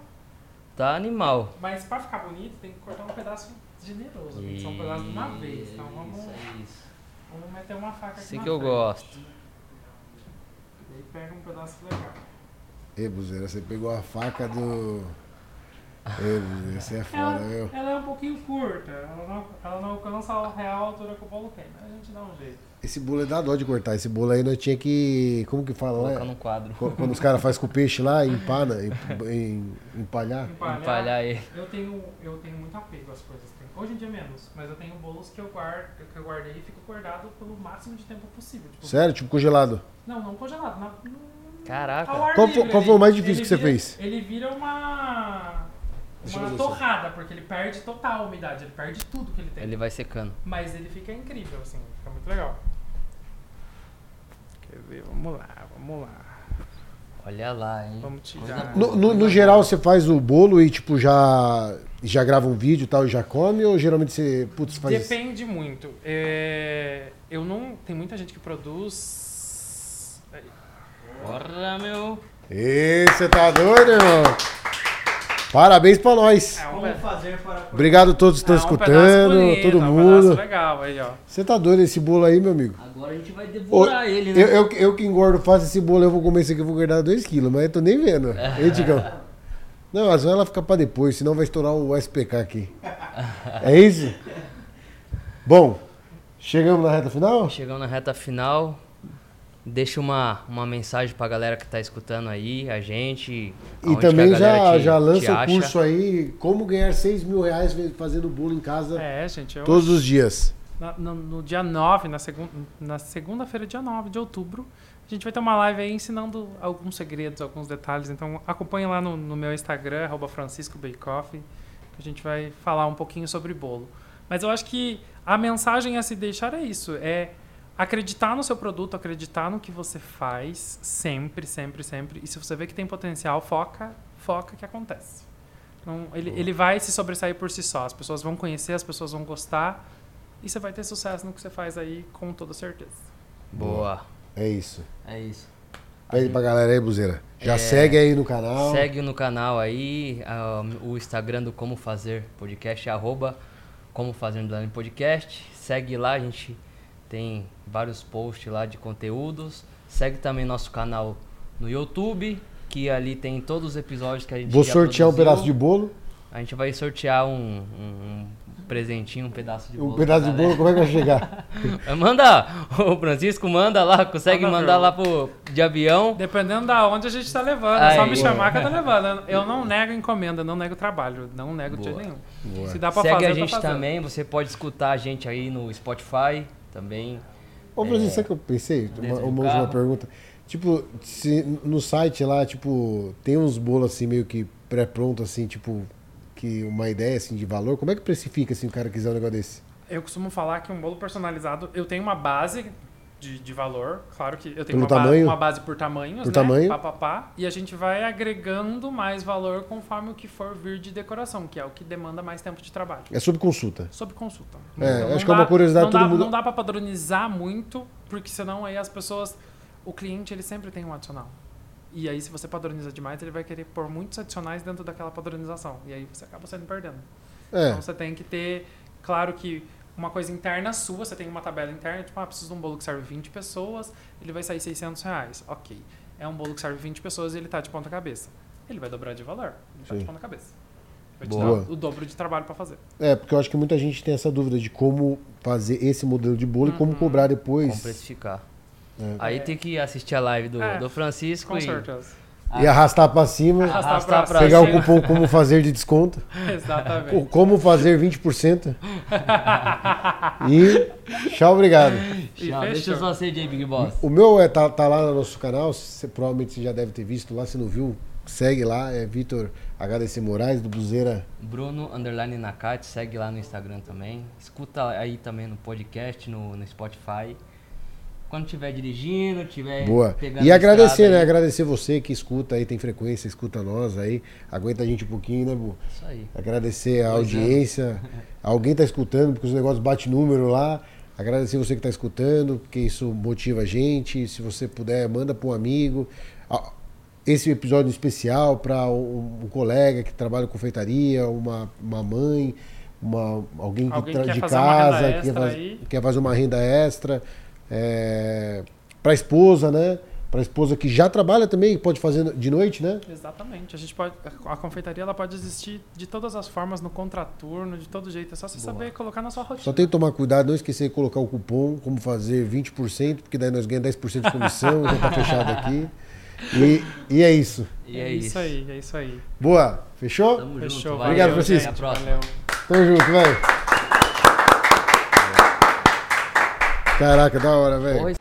Tá animal. Mas pra ficar bonito, tem que cortar um pedaço generoso. Tem que ser um pedaço de uma vez. Então vamos, Isso, isso. vamos meter uma faca aqui. Na que eu frente. gosto. E aí pega um pedaço legal. Ei, Buzeira, você pegou a faca do. Ei, Buzeira, você é Ela, foda, viu? ela é um pouquinho curta, ela não, ela não alcança a real altura que o bolo tem, mas a gente dá um jeito. Esse bolo é da dó de cortar. Esse bolo aí nós tinha que. Como que fala Colocar no quadro. Qu- Quando os caras fazem com o peixe lá, empana, em- em- empalhar. Empalhar ele. Eu tenho, eu tenho muito apego às coisas. Tem- Hoje em dia menos, mas eu tenho bolos que eu, guardo, que eu guardei e fico guardado pelo máximo de tempo possível. Tipo, Sério? Tipo congelado. Não, não congelado. Na, Caraca. Qual foi- livre, qual ele- foi o mais difícil que você vira- fez? Ele vira uma. Uma torrada, porque ele perde total a umidade, ele perde tudo que ele tem. Ele vai secando. Mas ele fica incrível, assim, fica muito legal. Quer ver? Vamos lá, vamos lá. Olha lá, hein? Vamos tirar. No, no- no geral, você faz o bolo e, tipo, já, já grava um vídeo e tal e já come? Ou geralmente você, putz, faz... Depende muito. É, eu não. Tem muita gente que produz. Porra, meu. Ê, você tá doido, irmão? Parabéns pra nós. É um, para Obrigado a todos que estão é um escutando, bonito, todo um mundo. pedaço legal aí, ó. Você tá doido esse bolo aí, meu amigo? Agora a gente vai Ô, devorar ele, né? eu, eu, eu que engordo, faço esse bolo, eu vou comer esse aqui, eu vou guardar 2kg, mas eu tô nem vendo. Ei, Tigão. Não, mas ela fica pra depois, senão vai estourar o SPK aqui. É isso? Bom, chegamos na reta final? Chegando na reta final, deixa uma, uma mensagem pra galera que tá escutando aí, a gente. E também já, te- já lança o curso aí, como ganhar 6 mil reais fazendo bolo em casa É, gente, eu todos os dias. Na- no, no dia 9, na, segun, na segunda-feira, dia 9 de outubro, a gente vai ter uma live aí ensinando alguns segredos, alguns detalhes. Então acompanhe lá no, no meu Instagram, arroba Francisco Bake Off, que a gente vai falar um pouquinho sobre bolo. Mas eu acho que a mensagem a se deixar é isso, é acreditar no seu produto, acreditar no que você faz, sempre, sempre, sempre. E se você vê que tem potencial, foca, foca que acontece. Então, ele, ele vai se sobressair por si só. As pessoas vão conhecer, as pessoas vão gostar. E você vai ter sucesso no que você faz aí, com toda certeza. Boa. É isso. É isso. Pede pra galera aí, Buzeira. Já É, segue aí no canal. Segue no canal aí, ah, o Instagram do Como Fazer Podcast, é arroba Como Fazer Podcast. Segue lá, a gente tem vários posts lá de conteúdos. Segue também nosso canal no YouTube, que ali tem todos os episódios que a gente Vou já sortear um produziu. pedaço de bolo. A gente vai sortear um, um- um presentinho, um pedaço de bolo. Um pedaço de bolo, como é que vai chegar? Manda, o Francisco manda lá, consegue Manda, mandar lá pro, de avião. Dependendo da onde a gente tá levando, é só Aí. me chamar que eu tô levando. Eu não nego encomenda, não nego trabalho, não nego de jeito Boa. nenhum. Boa. Se dá pra Segue fazer, a gente também, você pode escutar a gente aí no Spotify também. Ô, Brasil, sabe o que eu pensei? Uma, uma última pergunta. Tipo, se no site lá, tipo, tem uns bolos assim meio que pré-pronto, assim, tipo, que uma ideia assim de valor, como é que precifica assim o cara quiser um negócio desse? Eu costumo falar que um bolo personalizado, eu tenho uma base de, de valor, claro que eu tenho uma, ba- tamanho? uma base por tamanhos, Por né? tamanho. Pá, pá, pá, e a gente vai agregando mais valor conforme o que for vir de decoração, que é o que demanda mais tempo de trabalho. É sob consulta. Sob consulta. É, não acho que é uma curiosidade, não todo dá, mundo- Não dá pra padronizar muito, porque senão aí as pessoas... O cliente, ele sempre tem um adicional. E aí, se você padroniza demais, ele vai querer pôr muitos adicionais dentro daquela padronização. E aí você acaba saindo perdendo. É, Então você tem que ter, claro que uma coisa interna sua, você tem uma tabela interna, tipo, ah, preciso de um bolo que serve 20 pessoas, ele vai sair 600 reais. Ok. É um bolo que serve 20 pessoas e ele tá de ponta cabeça. Ele vai dobrar de valor. Ele tá Sim. de ponta cabeça. Vai te Boa. dar o dobro de trabalho para fazer. é, porque eu acho que muita gente tem essa dúvida de como fazer esse modelo de bolo e como Uhum. cobrar Como depois. precificar. É. Aí tem que assistir a live do, É, do Francisco Com e certeza. E arrastar pra cima, Arrastar pra pra pegar o cima. cupom como fazer de desconto. Exatamente. O Como fazer 20%. e tchau, obrigado. E Tchau, deixa eu só ser de Big Boss. O meu é, tá, tá lá no nosso canal, você, provavelmente você já deve ter visto lá, se não viu, segue lá, é Vitor HDC Moraes, do Buzeira. Bruno Underline Nakati, segue lá no Instagram também. Escuta aí também no podcast, no, no Spotify. Quando estiver dirigindo, tiver Boa. pegando E agradecer, né? aí. Agradecer você que escuta aí, tem frequência, escuta nós aí, aguenta a gente um pouquinho, né, Bu? Isso aí. Agradecer a Pois é. audiência. Alguém tá escutando, porque os negócios bate número lá. Agradecer você que tá escutando, porque isso motiva a gente. Se você puder, manda para um amigo. Esse episódio especial para um, um colega que trabalha com confeitaria, uma, uma mãe, uma, alguém, que Alguém tra- quer de casa, que quer, faz- quer fazer uma renda extra. É, para a esposa, né? Para a esposa que já trabalha também, pode fazer de noite, né? Exatamente. A gente pode. A confeitaria ela pode existir de todas as formas, no contraturno, de todo jeito. É só você Boa. saber colocar na sua rotina. Só tem que tomar cuidado, não esquecer de colocar o cupom, como fazer 20%, porque daí nós ganhamos 10% de comissão, já tá fechado aqui. E, e é isso. E é, isso. aí, é isso aí. Boa, fechou? Tamo Fechou. junto. valeu, Obrigado, valeu, Francisco. Até a próxima. Valeu. Tamo junto, velho. Caraca, da hora, velho.